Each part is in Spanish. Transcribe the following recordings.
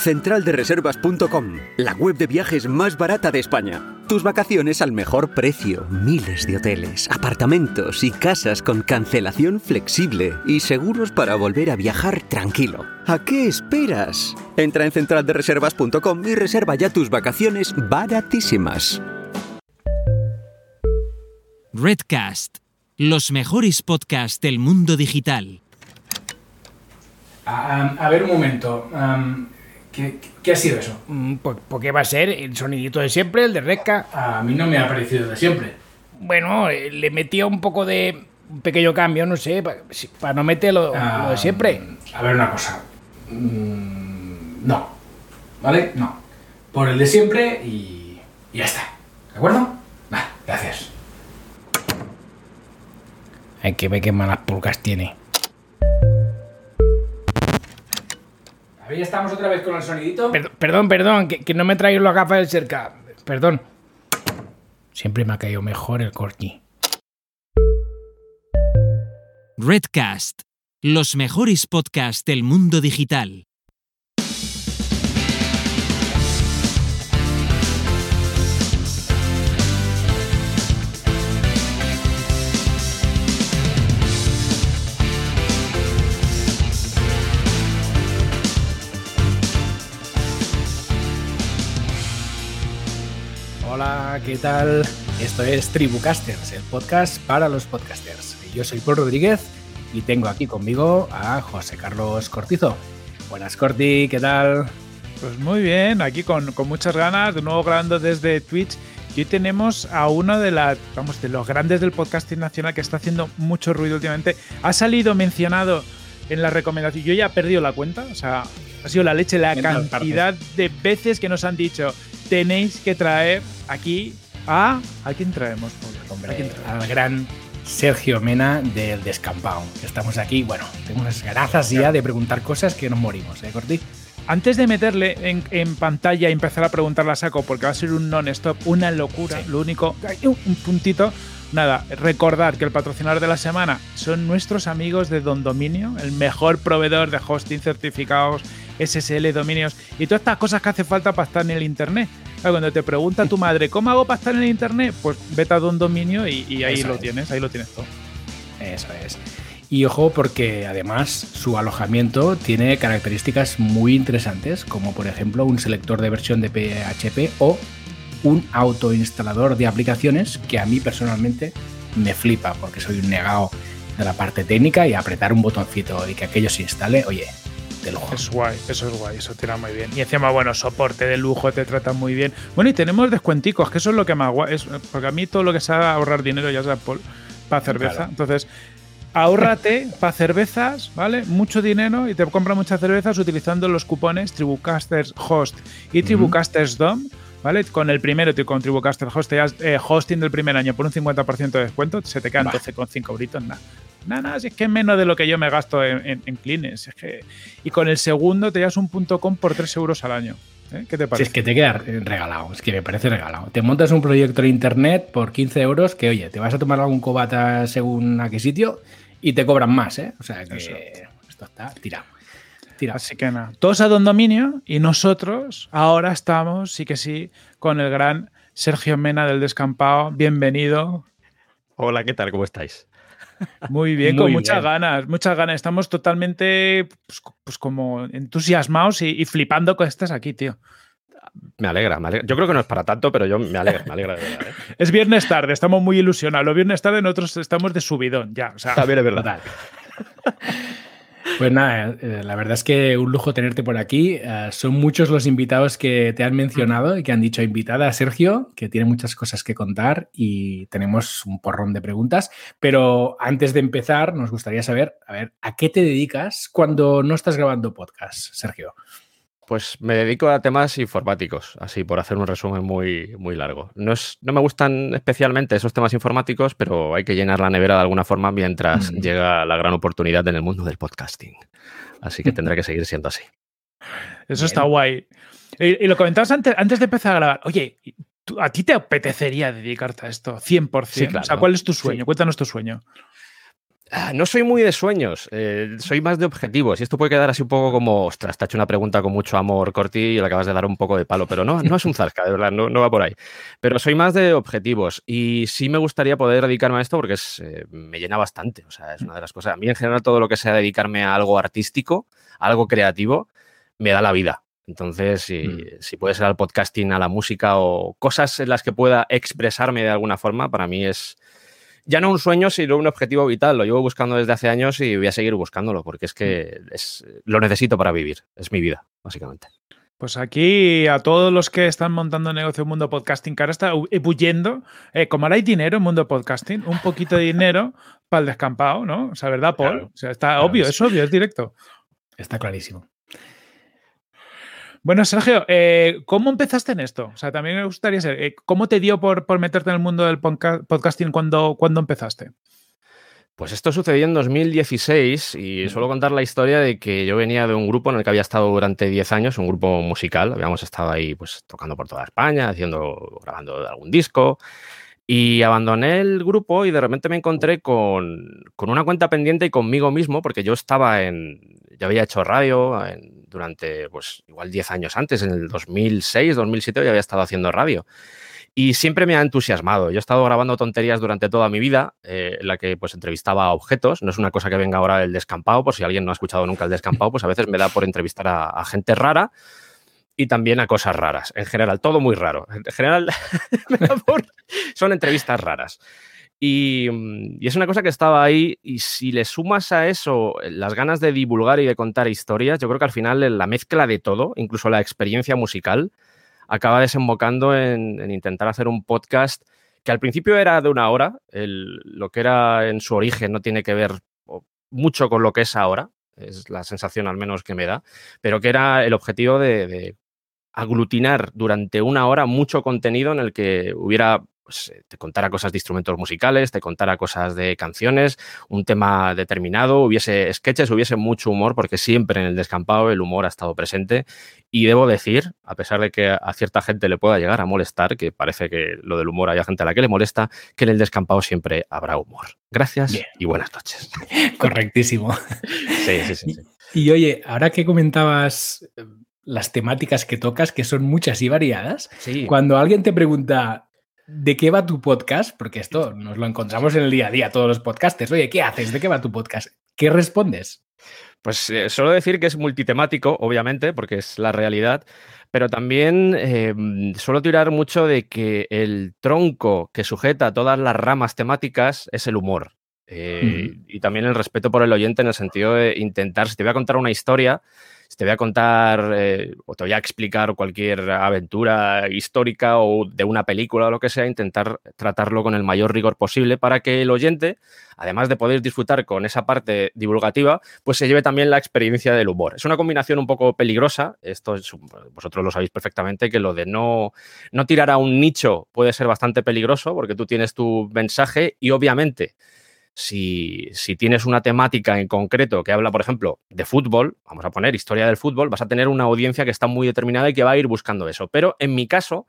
Centraldereservas.com, la web de viajes más barata de España. Tus vacaciones al mejor precio. Miles de hoteles, apartamentos y casas con cancelación flexible y seguros para volver a viajar tranquilo. ¿A qué esperas? Entra en centraldereservas.com y reserva ya tus vacaciones baratísimas. Redcast, los mejores podcasts del mundo digital. A, a ver un momento. am, ¿qué, qué ha sido eso? Mm, Pues, ¿por qué va a ser el sonidito de siempre, el de Redca? A mí no me ha parecido de siempre. Bueno, eh, le metía un poco de un pequeño cambio, no sé, para no meter lo, Ah, lo de siempre. A ver una cosa. Mm, no. ¿Vale? No. Por el de siempre y, y ya está. ¿De acuerdo? Va, gracias. Hay que ver qué malas pulgas tiene. Ver, ya estamos otra vez con el sonidito. Perdón, perdón, perdón, que, que no me traigo las gafas del cerca. Perdón. Siempre me ha caído mejor el corgi. Redcast, los mejores podcasts del mundo digital. Hola, ¿qué tal? Esto es Tribucasters, el podcast para los podcasters. Yo soy Paul Rodríguez y tengo aquí conmigo a José Carlos Cortizo. Buenas, Corti, ¿qué tal? Pues muy bien, aquí con, con muchas ganas, de nuevo grabando desde Twitch. Y hoy tenemos a uno de, vamos, de los grandes del podcasting nacional que está haciendo mucho ruido últimamente. Ha salido mencionado en la recomendación. Yo ya he perdido la cuenta, o sea, ha sido la leche la cantidad de veces que nos han dicho tenéis que traer aquí a. ¿A quién traemos, Pablo? ¿A Hombre, quién traemos? al gran Sergio Mena del Descampado. Estamos aquí, bueno, tengo unas ganas ya de preguntar cosas que nos morimos, ¿eh, Corti? Antes de meterle en, en pantalla y empezar a preguntarle a saco, porque va a ser un non-stop, una locura, Sí. lo único, un puntito. Nada, recordar que el patrocinador de la semana son nuestros amigos de Don Dominio, el mejor proveedor de hosting, certificados, SSL, dominios y todas estas cosas que hace falta para estar en el internet. Claro, Cuando te pregunta tu madre, ¿cómo hago para estar en el internet? Pues vete a Don Dominio y, y ahí Eso lo es. tienes, ahí lo tienes todo. Eso es. Y ojo porque además su alojamiento tiene características muy interesantes, como por ejemplo un selector de versión de PHP o un autoinstalador de aplicaciones que a mí personalmente me flipa porque soy un negado de la parte técnica y apretar un botoncito y que aquello se instale, oye, de lujo. Es guay, eso es guay, eso tira muy bien. Y encima, bueno, soporte de lujo, te tratan muy bien. Bueno, y tenemos descuenticos, que eso es lo que más guay. Es, porque a mí todo lo que sea ahorrar dinero, ya sea para cerveza. Claro. Entonces, ahórrate para cervezas, ¿vale? Mucho dinero y te compra muchas cervezas utilizando los cupones Tribucasters Host y Tribucasters Dom. ¿Vale? Con el primero, con Tribucaster Host, te das eh, hosting del primer año por un 50% de descuento, se te quedan Va. 12,5 euritos, nada. Nada, nada, si es que es menos de lo que yo me gasto en, en, en clines. Es que... Y con el segundo te llevas un punto com por 3 euros al año. ¿eh? ¿Qué te Si parece? es que te queda regalado, es que me parece regalado. Te montas un proyecto en internet por 15 euros que, oye, te vas a tomar algún cobata según a qué sitio y te cobran más, ¿eh? O sea que Eso. esto está tirado. Tirado. Así que nada, todos a Don Dominio y nosotros ahora estamos, sí que sí, con el gran Sergio Mena del Descampado. Bienvenido. Hola, ¿qué tal? ¿Cómo estáis? Muy bien, Muy con muchas bien. ganas, muchas ganas. Estamos totalmente, pues, pues como entusiasmados y, y flipando que estés aquí, tío. Me alegra, me alegra. Yo creo que no es para tanto, pero yo me alegra, me alegra de verdad. ¿eh? Es viernes tarde, estamos muy ilusionados. Los viernes tarde nosotros estamos de subidón, ya. O sea, También es verdad. Total. Pues nada, eh, la verdad es que un lujo tenerte por aquí. Eh, son muchos los invitados que te han mencionado y que han dicho invitada a Sergio, que tiene muchas cosas que contar y tenemos un porrón de preguntas. Pero antes de empezar, nos gustaría saber, a ver, ¿a qué te dedicas cuando no estás grabando podcast, Sergio? Pues me dedico a temas informáticos, así por hacer un resumen muy, muy largo. No, es, no me gustan especialmente esos temas informáticos, pero hay que llenar la nevera de alguna forma mientras Mm. llega la gran oportunidad en el mundo del podcasting. Así que tendrá que seguir siendo así. Eso está guay. Y, y lo comentabas antes, antes de empezar a grabar. Oye, ¿tú- ¿a ti te apetecería dedicarte a esto? 100%. Sí, claro. O sea, ¿cuál es tu Sí. sueño? Cuéntanos tu sueño. Ah, no soy muy de sueños, eh, soy más de objetivos. Y esto puede quedar así un poco como, ostras, te ha hecho una pregunta con mucho amor, Corti, y le acabas de dar un poco de palo. Pero no, no es un zasca, de verdad, no, va por ahí. Pero soy más de objetivos. Y sí me gustaría poder dedicarme a esto porque es, eh, me llena bastante. O sea, es una de las cosas. A mí, en general, todo lo que sea dedicarme a algo artístico, algo creativo, me da la vida. Entonces, si, mm. si, puede ser al podcasting, a la música o cosas en las que pueda expresarme de alguna forma, para mí es, ya no un sueño, sino un objetivo vital. Lo llevo buscando desde hace años y voy a seguir buscándolo porque es que mm. es, lo necesito para vivir. Es mi vida, básicamente. Pues aquí a todos los que están montando negocio en Mundo Podcasting, que ahora está huyendo, eh, como ahora hay dinero en Mundo Podcasting, un poquito de dinero para el descampado, ¿no? O sea, ¿verdad, Paul? o sea, está obvio, es obvio, es directo. Está clarísimo. Bueno, Sergio, eh, ¿cómo empezaste en esto? O sea, también me gustaría saber, eh, ¿cómo te dio por, meterte en el mundo del podcasting cuando, cuando empezaste? Pues esto sucedió en 2016 y suelo contar la historia de que yo venía de un grupo en el que había estado durante 10 años, un grupo musical, habíamos estado ahí pues tocando por toda España, haciendo, grabando algún disco y abandoné el grupo y de repente me encontré con, con una cuenta pendiente y conmigo mismo porque yo estaba en, ya había hecho radio en, durante, pues, igual 10 años antes, en el 2006, 2007, ya había estado haciendo radio. Y siempre me ha entusiasmado. Yo he estado grabando tonterías durante toda mi vida, eh, en la que pues entrevistaba a objetos. No es una cosa que venga ahora el descampado, por si alguien no ha escuchado nunca el descampado, pues a veces me da por entrevistar a, gente rara y también a cosas raras. En general, todo muy raro. En general, son entrevistas raras. Y, es una cosa que estaba ahí y si le sumas a eso las ganas de divulgar y de contar historias, yo creo que al final la mezcla de todo, incluso la experiencia musical, acaba desembocando en, intentar hacer un podcast que al principio era de una hora, lo que era en su origen no tiene que ver mucho con lo que es ahora, es la sensación al menos que me da, pero que era el objetivo de aglutinar durante una hora mucho contenido en el que hubiera pues, eh, te contara cosas de instrumentos musicales, te contara cosas de canciones, un tema determinado, hubiese sketches, hubiese mucho humor, porque siempre en el descampado el humor ha estado presente. Y debo decir, a pesar de que a cierta gente le pueda llegar a molestar, que parece que lo del humor hay gente a la que le molesta, que en el descampado siempre habrá humor. Gracias y buenas noches. Correctísimo. sí, sí, sí, Y, oye, ahora que comentabas eh, las temáticas que tocas, que son muchas y variadas, cuando alguien te pregunta, ¿De qué va tu podcast? Porque esto nos lo encontramos en el día a día, todos los podcasters. Oye, ¿qué haces? ¿De qué va tu podcast? ¿Qué respondes? Pues eh, solo decir que es multitemático, obviamente, porque es la realidad, pero también eh, suelo tirar mucho de que el tronco que sujeta todas las ramas temáticas es el humor. Eh, y también el respeto por el oyente en el sentido de intentar, si te voy a contar una historia, si te voy a contar eh, o te voy a explicar cualquier aventura histórica o de una película o lo que sea, intentar tratarlo con el mayor rigor posible para que el oyente, además de poder disfrutar con esa parte divulgativa, pues se lleve también la experiencia del humor. Es una combinación un poco peligrosa, esto vosotros lo sabéis perfectamente, que lo de no, no tirar a un nicho puede ser bastante peligroso porque tú tienes tu mensaje y obviamente si, tienes una temática en concreto que habla, por ejemplo, de fútbol, vamos a poner historia del fútbol, vas a tener una audiencia que está muy determinada y que va a ir buscando eso. Pero en mi caso,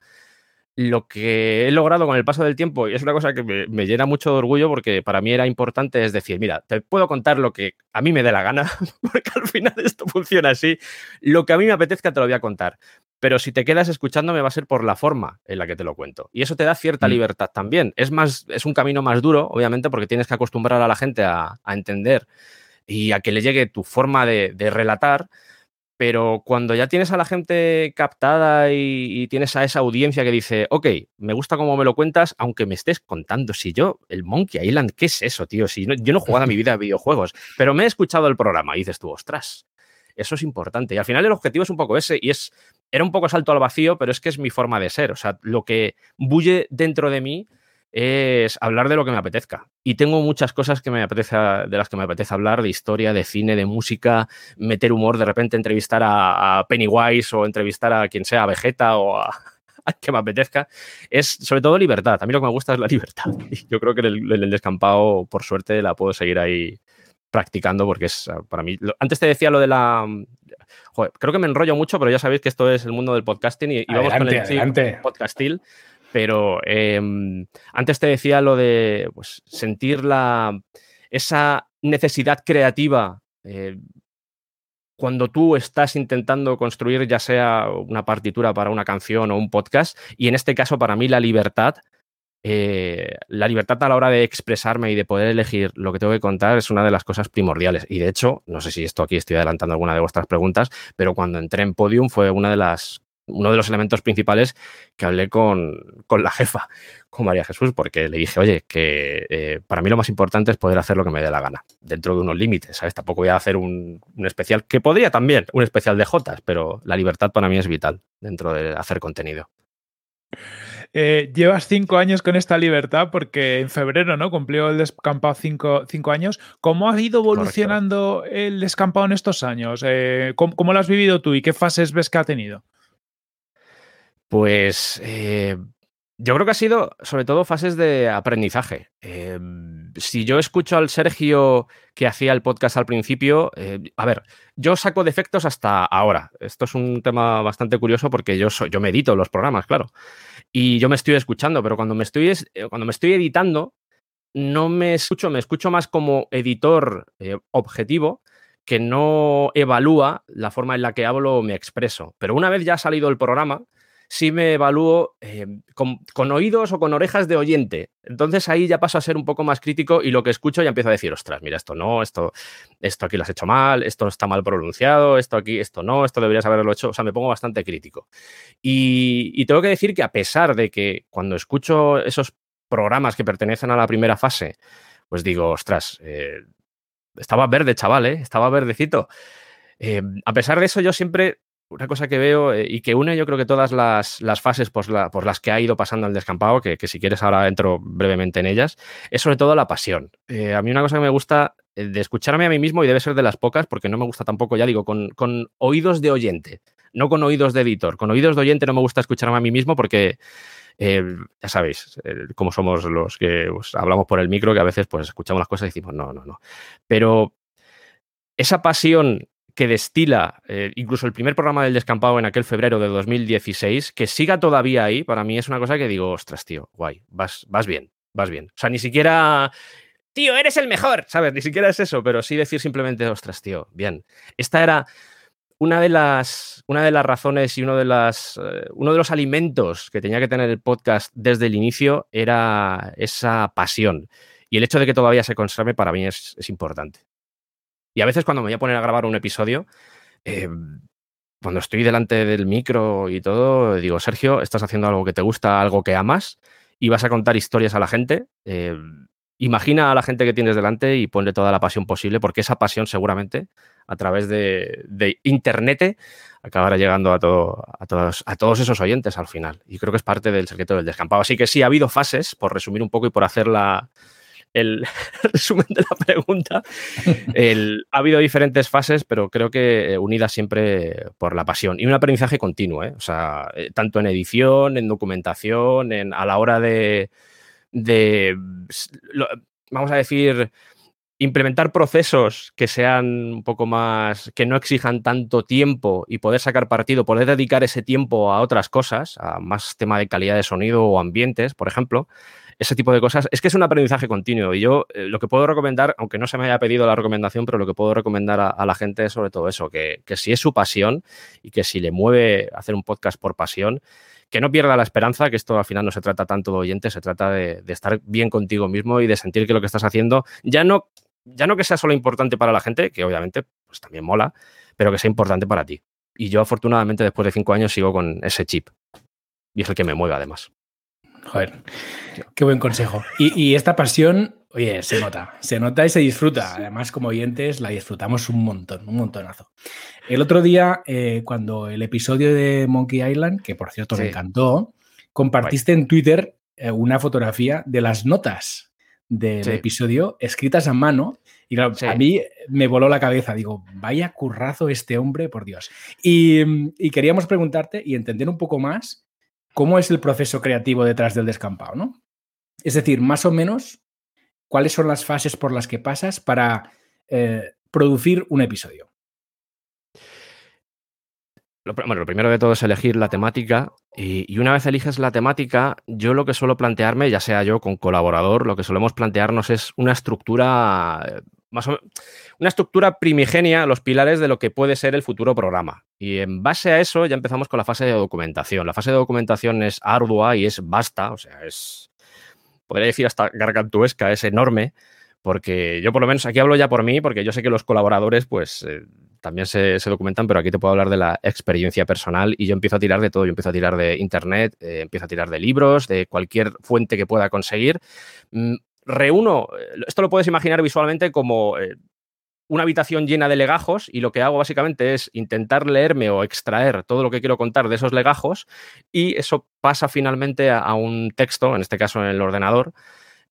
lo que he logrado con el paso del tiempo, y es una cosa que me, llena mucho de orgullo porque para mí era importante, es decir, mira, te puedo contar lo que a mí me dé la gana, porque al final esto funciona así, lo que a mí me apetezca te lo voy a contar, pero si te quedas escuchándome va a ser por la forma en la que te lo cuento. Y eso te da cierta mm. libertad también. Es, más, es un camino más duro, obviamente, porque tienes que acostumbrar a la gente a, entender y a que le llegue tu forma de, relatar. Pero cuando ya tienes a la gente captada y, tienes a esa audiencia que dice, ok, me gusta cómo me lo cuentas, aunque me estés contando, si yo, el Monkey Island, ¿qué es eso, tío? Si yo no he jugado a mi vida a videojuegos, pero me he escuchado el programa y dices tú, ostras, eso es importante. Y al final el objetivo es un poco ese, y es, era un poco salto al vacío, pero es que es mi forma de ser. O sea, lo que bulle dentro de mí es hablar de lo que me apetezca. Y tengo muchas cosas que me apetece, de las que me apetece hablar, de historia, de cine, de música, meter humor, de repente entrevistar a, Pennywise o entrevistar a quien sea, a Vegeta o a, que me apetezca. Es sobre todo libertad. A mí lo que me gusta es la libertad. Y yo creo que en el, descampado, por suerte, la puedo seguir ahí practicando porque es ah, para mí. antes te decía lo de la. Joder, creo que me enrollo mucho, pero ya sabéis que esto es el mundo del podcasting y, vamos con el podcastil. Pero em, antes te decía lo de pues, sentir la, esa necesidad creativa eh, cuando tú estás intentando construir ya sea una partitura para una canción o un podcast, y en este caso para mí la libertad, eh, la libertad a la hora de expresarme y de poder elegir lo que tengo que contar es una de las cosas primordiales. Y de hecho, no sé si esto aquí estoy adelantando alguna de vuestras preguntas, pero cuando entré en Podium fue una de las uno de los elementos principales que hablé con, con la jefa, con María Jesús, porque le dije, oye, que eh, para mí lo más importante es poder hacer lo que me dé la gana, dentro de unos límites, ¿sabes? Tampoco voy a hacer un, un especial, que podría también, un especial de Jotas, pero la libertad para mí es vital dentro de hacer contenido. Eh, llevas cinco años con esta libertad porque en febrero, ¿no? Cumplió el descampado cinco, cinco años. ¿Cómo ha ido evolucionando Correcto. el descampado en estos años? Eh, ¿cómo, ¿cómo, lo has vivido tú y qué fases ves que ha tenido? Pues eh, yo creo que ha sido sobre todo fases de aprendizaje. Si yo escucho al Sergio que hacía el podcast al principio, eh, a ver, yo saco defectos hasta ahora. Esto es un tema bastante curioso porque yo, soy, yo medito los programas, claro. Y yo me estoy escuchando, pero cuando me estoy, eh, cuando me estoy editando, no me escucho, me escucho más como editor eh, objetivo que no evalúa la forma en la que hablo o me expreso. Pero una vez ya ha salido el programa, sí me evalúo eh, con, oídos o con orejas de oyente. Entonces ahí ya paso a ser un poco más crítico y lo que escucho ya empiezo a decir, ostras, mira, esto no, esto, esto aquí lo has hecho mal, esto está mal pronunciado, esto aquí, esto no, esto deberías haberlo hecho. O sea, me pongo bastante crítico. Y, y tengo que decir que a pesar de que cuando escucho esos programas que pertenecen a la primera fase, pues digo, ostras, eh, estaba verde, chaval, ¿eh? estaba verdecito. Eh, a pesar de eso, yo siempre una cosa que veo eh, y que une yo creo que todas las, las fases por, la, por, las que ha ido pasando el descampado, que, que, si quieres ahora entro brevemente en ellas, es sobre todo la pasión. Eh, a mí una cosa que me gusta eh, de escucharme a mí mismo y debe ser de las pocas, porque no me gusta tampoco, ya digo, con, con oídos de oyente, no con oídos de editor. Con oídos de oyente no me gusta escucharme a mí mismo porque... Ya sabéis eh, cómo somos los que pues, hablamos por el micro, que a veces pues escuchamos las cosas y decimos, no, no, no. Pero esa pasión que destila eh, incluso el primer programa del descampado en aquel febrero de 2016, que siga todavía ahí, para mí es una cosa que digo, ostras, tío, guay, vas, vas bien, vas bien. O sea, ni siquiera, tío, eres el mejor, ¿sabes? Ni siquiera es eso, pero sí decir simplemente, ostras, tío, bien. Esta era una de las, una de las razones y uno de, las, uh, uno de los alimentos que tenía que tener el podcast desde el inicio era esa pasión. Y el hecho de que todavía se conserve para mí es importante. Y a veces cuando me voy a poner a grabar un episodio, eh, cuando estoy delante del micro y todo, digo, Sergio, estás haciendo algo que te gusta, algo que amas, y vas a contar historias a la gente. Eh, imagina a la gente que tienes delante y ponle toda la pasión posible, porque esa pasión seguramente a través de, de Internet acabará llegando a, todo, a, todos, a todos esos oyentes al final. Y creo que es parte del secreto del descampado. Así que sí, ha habido fases, por resumir un poco y por hacer la, el resumen de la pregunta. El, ha habido diferentes fases, pero creo que unidas siempre por la pasión y un aprendizaje continuo, ¿eh? o sea, tanto en edición, en documentación, en, a la hora de, de lo, vamos a decir, implementar procesos que sean un poco más, que no exijan tanto tiempo y poder sacar partido, poder dedicar ese tiempo a otras cosas, a más tema de calidad de sonido o ambientes, por ejemplo, ese tipo de cosas, es que es un aprendizaje continuo. Y yo eh, lo que puedo recomendar, aunque no se me haya pedido la recomendación, pero lo que puedo recomendar a, la gente es sobre todo eso, que, que, si es su pasión y que si le mueve hacer un podcast por pasión, que no pierda la esperanza, que esto al final no se trata tanto de oyentes, se trata de estar bien contigo mismo y de sentir que lo que estás haciendo ya no, ya no que sea solo importante para la gente, que obviamente pues también mola, pero que sea importante para ti. Y yo afortunadamente después de cinco años sigo con ese chip. Y es el que me mueve además. Joder, qué buen consejo. Y, y, esta pasión, oye, se nota, se nota y se disfruta. Además, como oyentes, la disfrutamos un montón, un montonazo. El otro día, eh, cuando el episodio de Monkey Island, que por cierto sí. me encantó, compartiste en Twitter eh, una fotografía de las notas del sí. episodio escritas a mano. Y claro, sí. a mí me voló la cabeza. Digo, vaya currazo este hombre, por Dios. Y, y queríamos preguntarte y entender un poco más cómo es el proceso creativo detrás del descampado, ¿no? Es decir, más o menos, cuáles son las fases por las que pasas para eh, producir un episodio. Lo, bueno, lo primero de todo es elegir la temática y, una vez eliges la temática, yo lo que suelo plantearme, ya sea yo con colaborador, lo que solemos plantearnos es una estructura más o una estructura primigenia, los pilares de lo que puede ser el futuro programa. Y en base a eso ya empezamos con la fase de documentación. La fase de documentación es ardua y es vasta, o sea, es, podría decir hasta gargantuesca, es enorme, porque yo por lo menos aquí hablo ya por mí, porque yo sé que los colaboradores pues eh, también se, documentan, pero aquí te puedo hablar de la experiencia personal y yo empiezo a tirar de todo, yo empiezo a tirar de internet, eh, empiezo a tirar de libros, de cualquier fuente que pueda conseguir. Mm, reúno, eh, esto lo puedes imaginar visualmente como una habitación llena de legajos y lo que hago básicamente es intentar leerme o extraer todo lo que quiero contar de esos legajos y eso pasa finalmente a, un texto, en este caso en el ordenador,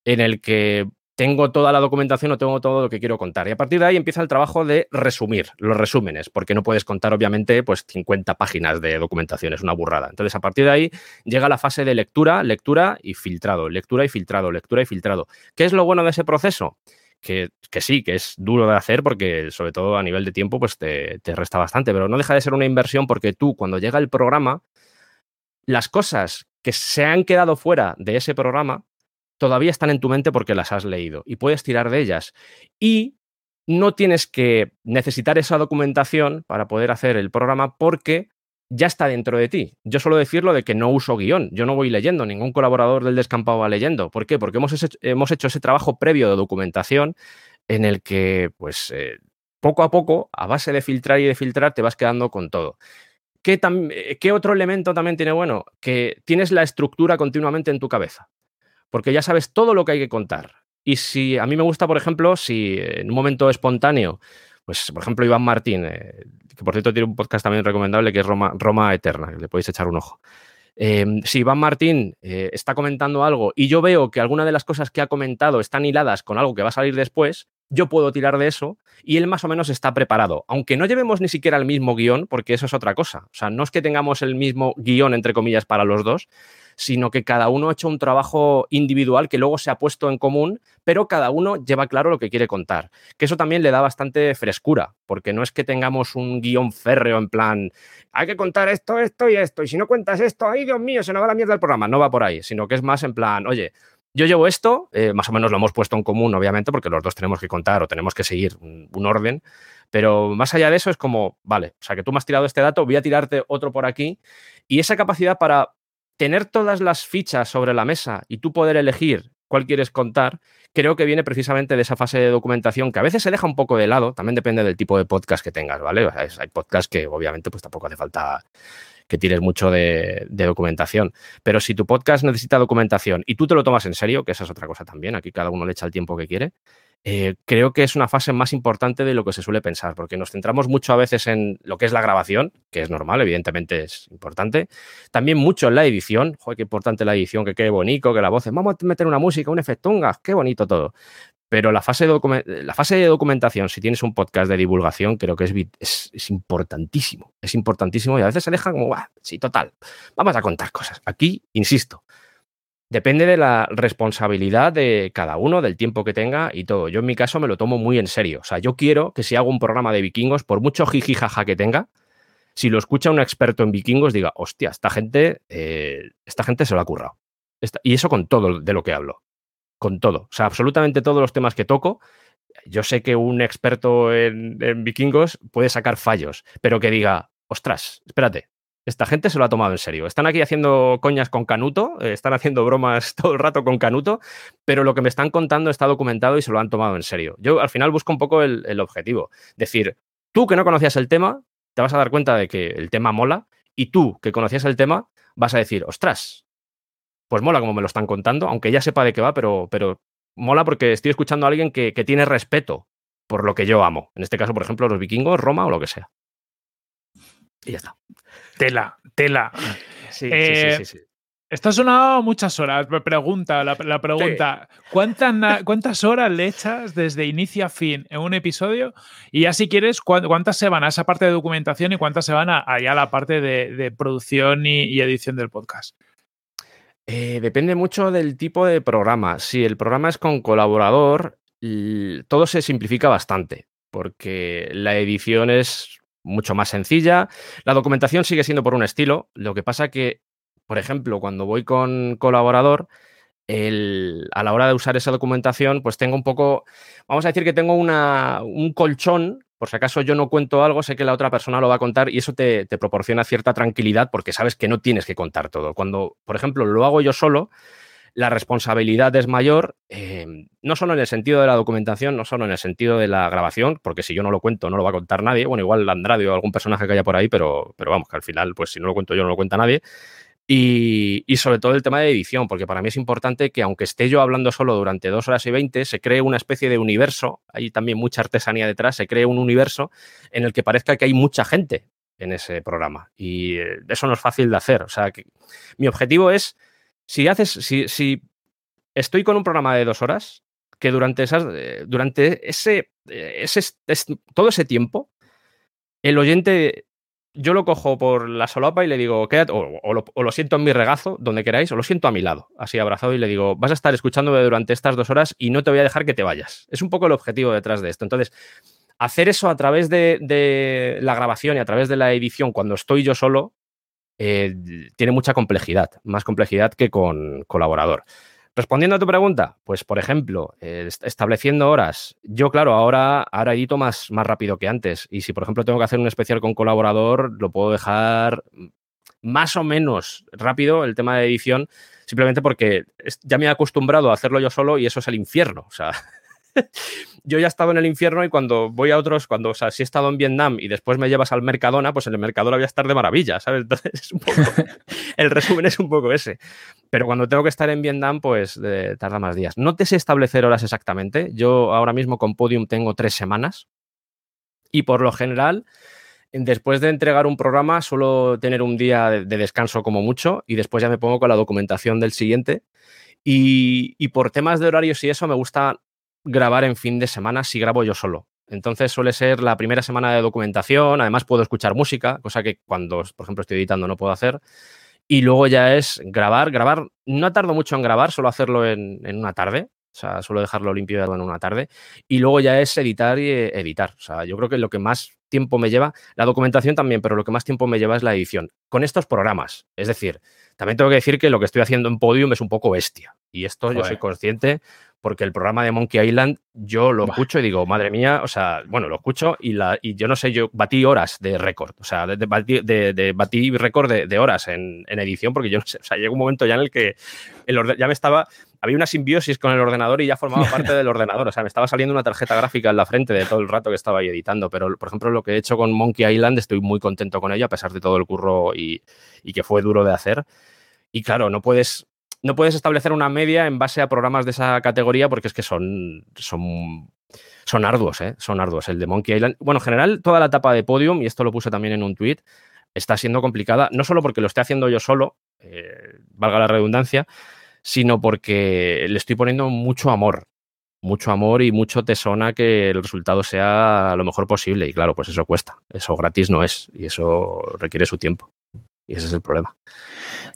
en el que tengo toda la documentación o tengo todo lo que quiero contar. Y a partir de ahí empieza el trabajo de resumir, los resúmenes, porque no puedes contar, obviamente, pues 50 páginas de documentación, es una burrada. Entonces, a partir de ahí llega la fase de lectura, lectura y filtrado, lectura y filtrado, lectura y filtrado. ¿Qué es lo bueno de ese proceso? que, sí, que es duro de hacer porque sobre todo a nivel de tiempo pues te, te, resta bastante, pero no deja de ser una inversión porque tú cuando llega el programa, las cosas que se han quedado fuera de ese programa todavía están en tu mente porque las has leído y puedes tirar de ellas. Y no tienes que necesitar esa documentación para poder hacer el programa porque ya está dentro de ti. Yo suelo decirlo de que no uso guion, yo no voy leyendo, ningún colaborador del descampado va leyendo. ¿Por qué? Porque hemos hecho, hemos hecho ese trabajo previo de documentación en el que, pues, eh, poco a poco, a base de filtrar y de filtrar, te vas quedando con todo. ¿Qué, eh, ¿Qué otro elemento también tiene bueno? Que tienes la estructura continuamente en tu cabeza, porque ya sabes todo lo que hay que contar. Y si a mí me gusta, por ejemplo, si en un momento espontáneo pues, por ejemplo, Iván Martín, eh, que por cierto tiene un podcast también recomendable que es Roma, Eterna, que le podéis echar un ojo. Em, si Iván Martín eh, está comentando algo y yo veo que alguna de las cosas que ha comentado están hiladas con algo que va a salir después, yo puedo tirar de eso y él más o menos está preparado. Aunque no llevemos ni siquiera el mismo guion, porque eso es otra cosa. O sea, no es que tengamos el mismo guion, entre comillas, para los dos, sino que cada uno ha hecho un trabajo individual que luego se ha puesto en común, pero cada uno lleva claro lo que quiere contar. Que eso también le da bastante frescura, porque no es que tengamos un guion férreo en plan, hay que contar esto, esto y esto, y si no cuentas esto, ay Dios mío, se nos va la mierda el programa. No va por ahí, sino que es más en plan, oye, yo llevo esto, eh, más o menos lo hemos puesto en común, obviamente, porque los dos tenemos que contar o tenemos que seguir un, un, orden, pero más allá de eso es como, vale, o sea, que tú me has tirado este dato, voy a tirarte otro por aquí, y esa capacidad para tener todas las fichas sobre la mesa y tú poder elegir cuál quieres contar, creo que viene precisamente de esa fase de documentación que a veces se deja un poco de lado, también depende del tipo de podcast que tengas, ¿vale? hay podcasts que obviamente pues tampoco hace falta que tires mucho de, de, documentación, pero si tu podcast necesita documentación y tú te lo tomas en serio, que esa es otra cosa también, aquí cada uno le echa el tiempo que quiere, eh, creo que es una fase más importante de lo que se suele pensar, porque nos centramos mucho a veces en lo que es la grabación, que es normal, evidentemente es importante. También mucho en la edición. Joder, qué importante la edición, que quede bonito, que la voz, vamos a meter una música, un efectunga, qué bonito todo. Pero la fase, de la fase de documentación, si tienes un podcast de divulgación, creo que es, es, importantísimo. Es importantísimo y a veces se deja como, sí, total, vamos a contar cosas. Aquí, insisto, Depende de la responsabilidad de cada uno, del tiempo que tenga y todo. Yo en mi caso me lo tomo muy en serio. O sea, yo quiero que si hago un programa de vikingos, por mucho jijijaja que tenga, si lo escucha un experto en vikingos, diga, hostia, esta gente, eh, esta gente se lo ha currado. y eso con todo de lo que hablo. Con todo. O sea, absolutamente todos los temas que toco. Yo sé que un experto en vikingos puede sacar fallos, pero que diga, ostras, espérate, esta gente se lo ha tomado en serio. Están aquí haciendo coñas con Canuto, eh, están haciendo bromas todo el rato con Canuto, pero lo que me están contando está documentado y se lo han tomado en serio. Yo al final busco un poco el, objetivo. Decir, tú que no conocías el tema, te vas a dar cuenta de que el tema mola, y tú que conocías el tema, vas a decir, ostras, pues mola como me lo están contando, aunque ya sepa de qué va, pero, pero mola porque estoy escuchando a alguien que, que tiene respeto por lo que yo amo. En este caso, por ejemplo, los vikingos, Roma o lo que sea. Y ya está. Tela, tela. Sí, sí, sí, sí, eh, Esto ha sonado muchas horas. Me pregunta, la, pregunta, ¿cuántas, ¿cuántas horas le echas desde inicio a fin en un episodio? Y ya si quieres, ¿cuántas se van a esa parte de documentación y cuántas se van a, allá a la parte de, producción y, edición del podcast? Eh, depende mucho del tipo de programa. Si el programa es con colaborador, todo se simplifica bastante, porque la edición es mucho más sencilla. La documentación sigue siendo por un estilo. Lo que pasa que, por ejemplo, cuando voy con colaborador, a la hora de usar esa documentación, pues tengo un poco, vamos a decir que tengo una, un colchón, por si acaso yo no cuento algo, sé que la otra persona lo va a contar y eso te, te proporciona cierta tranquilidad porque sabes que no tienes que contar todo. Cuando, por ejemplo, lo hago yo solo, la responsabilidad es mayor, eh, no solo en el sentido de la documentación, no solo en el sentido de la grabación, porque si yo no lo cuento no lo va a contar nadie, bueno, igual Andrade o algún personaje que haya por ahí, pero, pero vamos, que al final, pues si no lo cuento yo no lo cuenta nadie. Y, y, sobre todo el tema de edición, porque para mí es importante que aunque esté yo hablando solo durante dos horas y veinte, se cree una especie de universo, hay también mucha artesanía detrás, se cree un universo en el que parezca que hay mucha gente en ese programa. Y eh, eso no es fácil de hacer. O sea, que mi objetivo es si haces, si, si estoy con un programa de dos horas, que durante esas, eh, durante ese, eh, ese, todo ese tiempo, el oyente, yo lo cojo por la solapa y le digo, quédate, o, lo, o, lo, siento en mi regazo, donde queráis, o lo siento a mi lado, así abrazado, y le digo, vas a estar escuchándome durante estas dos horas y no te voy a dejar que te vayas. Es un poco el objetivo detrás de esto. Entonces, hacer eso a través de, de la grabación y a través de la edición cuando estoy yo solo, eh, tiene mucha complejidad, más complejidad que con colaborador. Respondiendo a tu pregunta, pues por ejemplo, eh, estableciendo horas. Yo, claro, ahora, ahora edito más, más rápido que antes. Y si, por ejemplo, tengo que hacer un especial con colaborador, lo puedo dejar más o menos rápido el tema de edición, simplemente porque ya me he acostumbrado a hacerlo yo solo y eso es el infierno. O sea, yo ya he estado en el infierno y cuando voy a otros, cuando, o sea, si he estado en Vietnam y después me llevas al Mercadona, pues en el Mercadona voy a estar de maravilla, ¿sabes? Entonces, es un poco, el resumen es un poco ese. Pero cuando tengo que estar en Vietnam, pues eh, tarda más días. No te sé establecer horas exactamente. Yo ahora mismo con Podium tengo tres semanas y por lo general, después de entregar un programa, suelo tener un día de, de descanso como mucho y después ya me pongo con la documentación del siguiente. Y, por temas de horarios y eso, me gusta grabar en fin de semana si grabo yo solo. Entonces suele ser la primera semana de documentación, además puedo escuchar música, cosa que cuando, por ejemplo, estoy editando no puedo hacer. Y luego ya es grabar, grabar, no tardo mucho en grabar, solo hacerlo en, en una tarde, o sea, suelo dejarlo limpio en una tarde. Y luego ya es editar y editar. O sea, yo creo que lo que más tiempo me lleva, la documentación también, pero lo que más tiempo me lleva es la edición. Con estos programas. Es decir, también tengo que decir que lo que estoy haciendo en Podium es un poco bestia. Y esto Joder. yo soy consciente porque el programa de Monkey Island yo lo escucho y digo, madre mía, o sea, bueno, lo escucho y, la, y yo no sé, yo batí horas de récord, o sea, de, de, batí, de, de batí récord de, horas en, en, edición porque yo no sé, o sea, llegó un momento ya en el que el ya me estaba, había una simbiosis con el ordenador y ya formaba parte del ordenador, o sea, me estaba saliendo una tarjeta gráfica en la frente de todo el rato que estaba ahí editando, pero por ejemplo lo que he hecho con Monkey Island estoy muy contento con ello a pesar de todo el curro y, y que fue duro de hacer. Y claro, no puedes no puedes establecer una media en base a programas de esa categoría porque es que son, son, son arduos, ¿eh? son arduos. El de Monkey Island, bueno, en general, toda la etapa de Podium, y esto lo puse también en un tweet, está siendo complicada, no solo porque lo esté haciendo yo solo, eh, valga la redundancia, sino porque le estoy poniendo mucho amor, mucho amor y mucho tesón a que el resultado sea lo mejor posible. Y claro, pues eso cuesta, eso gratis no es, y eso requiere su tiempo. Y ese es el problema.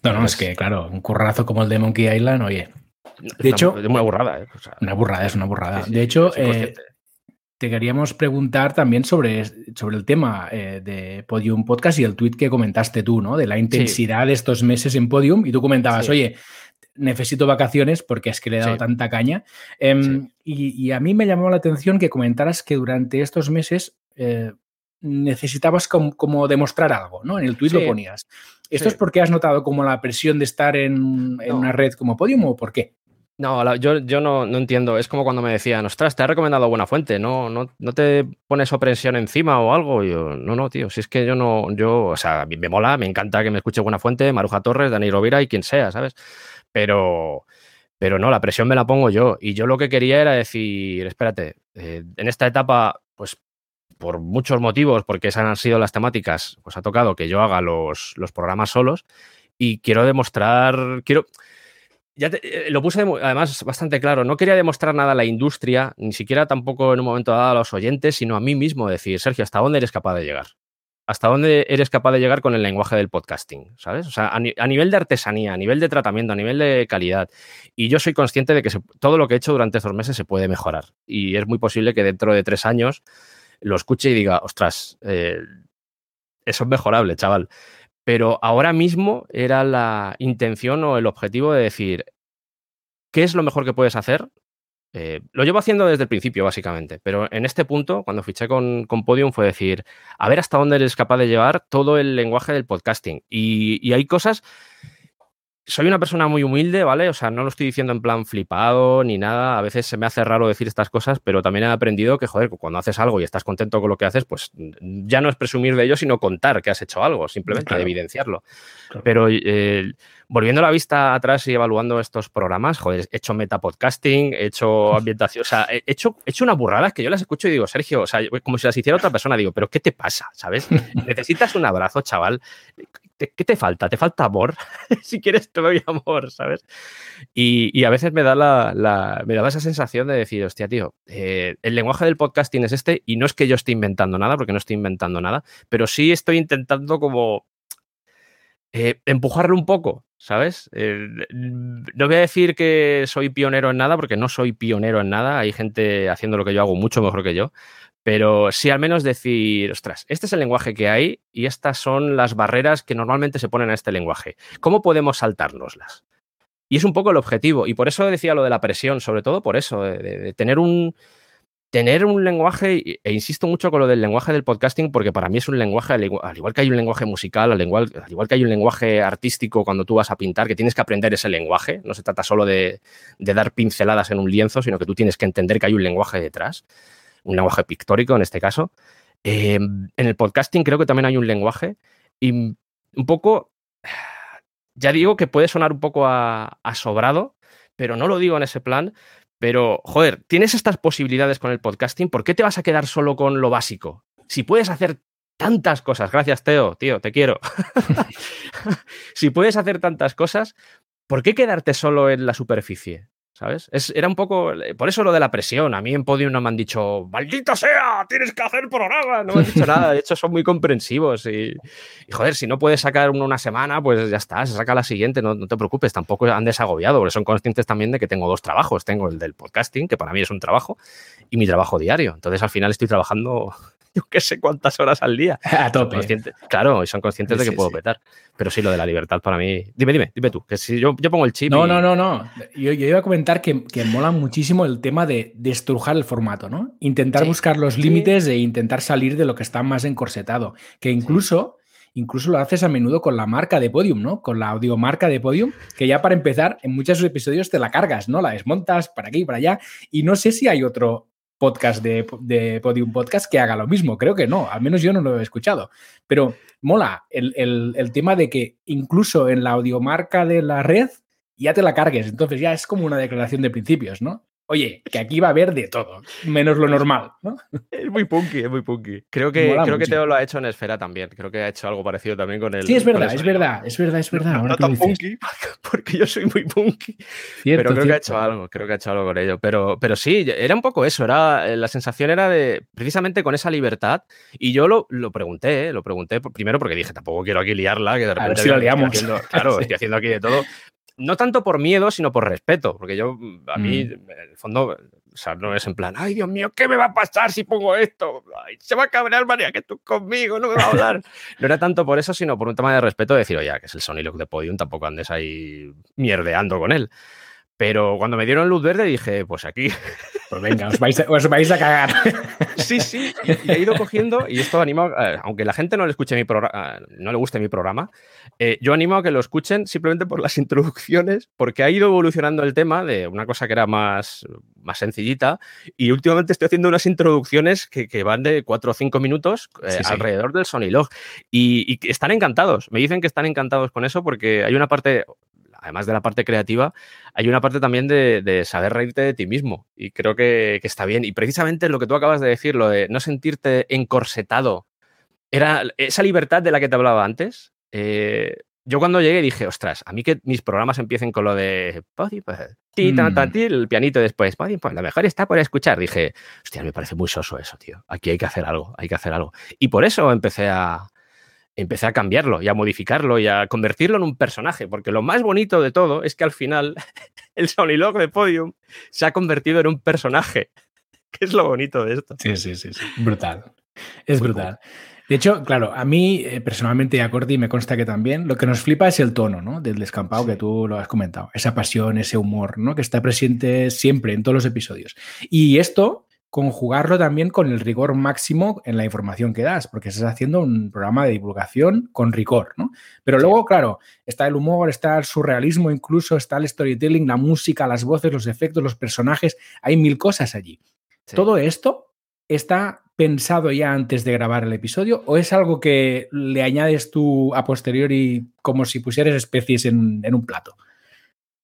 No, no, es que, claro, un currazo como el de Monkey Island, oye. De hecho. Es una burrada, ¿eh? O sea, una burrada, es una burrada. Sí, sí, de hecho, eh, te queríamos preguntar también sobre, sobre el tema eh, de Podium Podcast y el tweet que comentaste tú, ¿no? De la intensidad sí. de estos meses en Podium. Y tú comentabas, oye, necesito vacaciones porque es que le he dado tanta caña. Eh, y, y, a mí me llamó la atención que comentaras que durante estos meses eh, necesitabas como, como, demostrar algo, ¿no? En el tweet lo ponías. ¿Esto sí. es porque has notado como la presión de estar en, en no. una red como Podium o por qué? No, yo, yo no, no, entiendo. Es como cuando me decían, ostras, te ha recomendado buena fuente, ¿no, no, no te pones opresión encima o algo? Y yo, no, no, tío, si es que yo no, yo, o sea, me mola, me encanta que me escuche buena fuente, Maruja Torres, Dani Rovira y quien sea, ¿sabes? Pero, pero no, la presión me la pongo yo. Y yo lo que quería era decir, espérate, eh, en esta etapa, pues por muchos motivos, porque esas han sido las temáticas, pues ha tocado que yo haga los, los programas solos y quiero demostrar, quiero, ya te, eh, lo puse además bastante claro, no quería demostrar nada a la industria, ni siquiera tampoco en un momento dado a los oyentes, sino a mí mismo, decir, Sergio, ¿hasta dónde eres capaz de llegar? ¿Hasta dónde eres capaz de llegar con el lenguaje del podcasting? ¿Sabes? O sea, a, nivel de artesanía, a nivel de tratamiento, a nivel de calidad. Y yo soy consciente de que todo lo que he hecho durante estos meses se puede mejorar. Y es muy posible que dentro de tres años lo escuche y diga, ostras, eh, eso es mejorable, chaval. Pero ahora mismo era la intención o el objetivo de decir, ¿qué es lo mejor que puedes hacer? Eh, lo llevo haciendo desde el principio, básicamente, pero en este punto, cuando fiché con, con, Podium, fue decir, a ver hasta dónde eres capaz de llevar todo el lenguaje del podcasting. Y, y hay cosas soy una persona muy humilde, ¿vale? O sea, no lo estoy diciendo en plan flipado ni nada. A veces se me hace raro decir estas cosas, pero también he aprendido que, joder, cuando haces algo y estás contento con lo que haces, pues ya no es presumir de ello, sino contar que has hecho algo, simplemente evidenciarlo. Pero eh, volviendo la vista atrás y evaluando estos programas, joder, he hecho metapodcasting, he hecho ambientación, o sea, he hecho, he hecho una burrada que yo las escucho y digo, Sergio, o sea, como si las hiciera otra persona, digo, pero ¿qué te pasa? ¿Sabes? Necesitas un abrazo, chaval. ¿Qué te falta? ¿Te falta amor? si quieres, te amor, ¿sabes? Y, a veces me da, la, me da esa sensación de decir, hostia, tío, eh, el lenguaje del podcasting es este y no es que yo esté inventando nada, porque no estoy inventando nada, pero sí estoy intentando como eh, empujarlo un poco, ¿sabes? Eh, no voy a decir que soy pionero en nada, porque no soy pionero en nada, hay gente haciendo lo que yo hago mucho mejor que yo, pero sí al menos decir, ostras, este es el lenguaje que hay y estas son las barreras que normalmente se ponen a este lenguaje. ¿Cómo podemos saltárnoslas? Y es un poco el objetivo. Y por eso decía lo de la presión, sobre todo por eso, de, tener un, tener un lenguaje, e insisto mucho con lo del lenguaje del podcasting, porque para mí es un lenguaje, al igual, que hay un lenguaje musical, al igual, al igual, que hay un lenguaje artístico cuando tú vas a pintar, que tienes que aprender ese lenguaje. No se trata solo de, de dar pinceladas en un lienzo, sino que tú tienes que entender que hay un lenguaje detrás un lenguaje pictórico en este caso. Eh, en el podcasting creo que también hay un lenguaje y un poco, ya digo que puede sonar un poco a, sobrado, pero no lo digo en ese plan. Pero, joder, tienes estas posibilidades con el podcasting, ¿por qué te vas a quedar solo con lo básico? Si puedes hacer tantas cosas, gracias Teo, tío, te quiero. si puedes hacer tantas cosas, ¿por qué quedarte solo en la superficie? ¿Sabes? era un poco. Eh, por eso lo de la presión. A mí en Podium no me han dicho, ¡maldita sea! ¡Tienes que hacer programa! No me han dicho nada. De hecho, son muy comprensivos. Y, joder, si no puedes sacar uno una semana, pues ya está, se saca la siguiente. No, te preocupes, tampoco han desagobiado, porque son conscientes también de que tengo dos trabajos. Tengo el del podcasting, que para mí es un trabajo, y mi trabajo diario. Entonces, al final estoy trabajando yo qué sé cuántas horas al día. A tope. claro, y son conscientes de que puedo petar. Pero sí, lo de la libertad para mí. Dime, dime, dime tú, que si yo, yo pongo el chip. No, no, no, no. Yo, iba a comentar que, que, mola muchísimo el tema de destrujar el formato, ¿no? Intentar buscar los límites e intentar salir de lo que está más encorsetado. Que incluso. Incluso lo haces a menudo con la marca de Podium, ¿no? Con la audiomarca de Podium, que ya para empezar, en muchos episodios te la cargas, ¿no? La desmontas para aquí y para allá. Y no sé si hay otro podcast de, Podium Podcast que haga lo mismo. Creo que no, al menos yo no lo he escuchado. Pero mola el, el, tema de que incluso en la audiomarca de la red ya te la cargues. Entonces ya es como una declaración de principios, ¿no? Oye, que aquí va a haber de todo, menos lo normal, ¿no? Es muy punky, es muy punky. Creo que, creo que Teo lo ha hecho en Esfera también. Creo que ha hecho algo parecido también con el. Sí, es verdad, es verdad, es verdad, es verdad. No, tan punky, porque yo soy muy punky. pero creo que ha hecho algo, creo que ha hecho algo con ello. Pero, pero sí, era un poco eso. Era, eh, la sensación era de precisamente con esa libertad. Y yo lo, lo pregunté, ¿eh? lo pregunté primero porque dije, tampoco quiero aquí liarla, que de repente. A ver si liamos. claro, estoy haciendo aquí de todo no tanto por miedo, sino por respeto, porque yo, a mí, mm. en el fondo, o sea, no es en plan, ay Dios mío, ¿qué me va a pasar si pongo esto? se va a cabrear María que tú conmigo, no me va a hablar. no era tanto por eso, sino por un tema de respeto, de decir, oye, que es el Sony Look de Podium, tampoco andes ahí mierdeando con él. Pero cuando me dieron luz verde dije, pues aquí. Pues venga, os vais, a, cagar. Sí, sí, y he ido cogiendo, y esto animo, aunque la gente no le escuche mi programa, no le guste mi programa, eh, yo animo a que lo escuchen simplemente por las introducciones, porque ha ido evolucionando el tema de una cosa que era más, más sencillita, y últimamente estoy haciendo unas introducciones que, van de 4 o 5 minutos eh, alrededor del Sony Log, y están encantados, me dicen que están encantados con eso porque hay una parte, además de la parte creativa, hay una parte también de, saber reírte de ti mismo. Y creo que, está bien. Y precisamente lo que tú acabas de decir, lo de no sentirte encorsetado, era esa libertad de la que te hablaba antes. Eh, yo cuando llegué dije, ostras, a mí que mis programas empiecen con lo de mm. el pianito después, pues lo mejor está por escuchar. Dije, hostia, me parece muy soso eso, tío. Aquí hay que hacer algo, hay que hacer algo. Y por eso empecé a, empecé a cambiarlo y a modificarlo y a convertirlo en un personaje, porque lo más bonito de todo es que al final el Sonilog de Podium se ha convertido en un personaje, que es lo bonito de esto. Sí, sí, sí, sí. brutal. Es brutal. De hecho, claro, a mí eh, personalmente y a Corti me consta que también lo que nos flipa es el tono, ¿no? Del descampado que tú lo has comentado. Esa pasión, ese humor, ¿no? Que está presente siempre en todos los episodios. Y esto, conjugarlo también con el rigor máximo en la información que das, porque estás haciendo un programa de divulgación con rigor, ¿no? Pero luego, claro, está el humor, está el surrealismo, incluso está el storytelling, la música, las voces, los efectos, los personajes, hay mil cosas allí. Todo esto está pensado ya antes de grabar el episodio o es algo que le añades tú a posteriori como si pusieras especies en, un plato?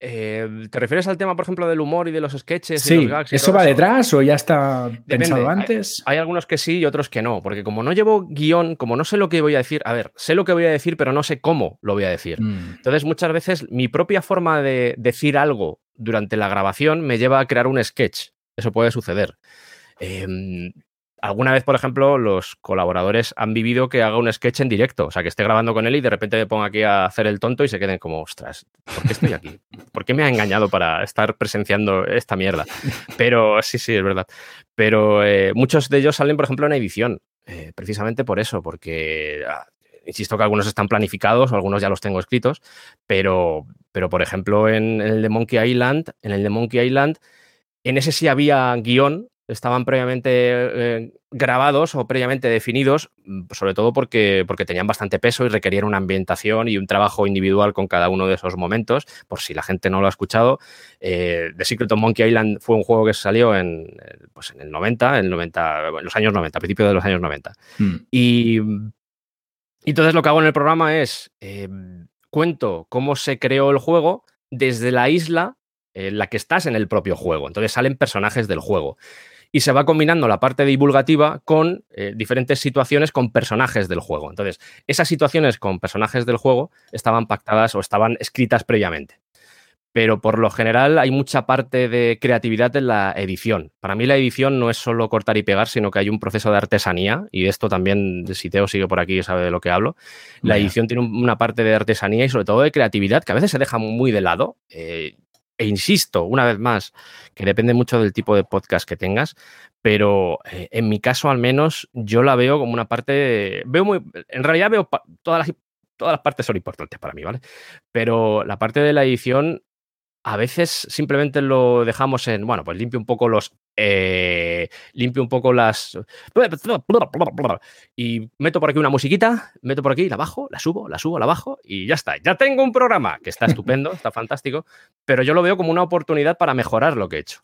Eh, ¿Te refieres al tema, por ejemplo, del humor y de los sketches? Sí, y los gags ¿eso va detrás o ya está pensado antes? Hay, algunos que sí y otros que no, porque como no llevo guion, como no sé lo que voy a decir, a ver, sé lo que voy a decir, pero no sé cómo lo voy a decir. Mm. Entonces, muchas veces mi propia forma de decir algo durante la grabación me lleva a crear un sketch. Eso puede suceder. Em, alguna vez, por ejemplo, los colaboradores han vivido que haga un sketch en directo, o sea, que esté grabando con él y de repente me ponga aquí a hacer el tonto y se queden como, ostras, ¿por qué estoy aquí? ¿Por qué me ha engañado para estar presenciando esta mierda? Pero sí, sí, es verdad. Pero eh, muchos de ellos salen, por ejemplo, en edición, eh, precisamente por eso, porque... Ah, insisto que algunos están planificados algunos ya los tengo escritos, pero, pero por ejemplo, en, en el de Monkey Island, en el de Monkey Island, en ese sí había guion, estaban previamente eh, grabados o previamente definidos, mm, sobre todo porque, porque tenían bastante peso y requerían una ambientación y un trabajo individual con cada uno de esos momentos, por si la gente no lo ha escuchado. Eh, The Secret of Monkey Island fue un juego que salió en, pues en el 90, en, 90, en los años 90, a principios de los años 90. Hmm. Y, entonces lo que hago en el programa es, eh, cuento cómo se creó el juego desde la isla en la que estás en el propio juego. Entonces salen personajes del juego y se va combinando la parte divulgativa con eh, diferentes situaciones con personajes del juego. Entonces, esas situaciones con personajes del juego estaban pactadas o estaban escritas previamente. Pero por lo general hay mucha parte de creatividad en la edición. Para mí la edición no es solo cortar y pegar, sino que hay un proceso de artesanía, y esto también, si Teo sigue por aquí y sabe de lo que hablo, la edición tiene una parte de artesanía y sobre todo de creatividad que a veces se deja muy de lado. Eh, e insisto, una vez más, que depende mucho del tipo de podcast que tengas, pero eh, en mi caso al menos yo la veo como una parte, veo muy, en realidad veo todas las, todas las partes son importantes para mí, ¿vale? Pero la parte de la edición a veces simplemente lo dejamos en, bueno, pues limpio un poco los, eh, limpio un poco las, y meto por aquí una musiquita, meto por aquí, la bajo, la subo, la subo, la bajo y ya está. Ya tengo un programa que está estupendo, está fantástico, pero yo lo veo como una oportunidad para mejorar lo que he hecho.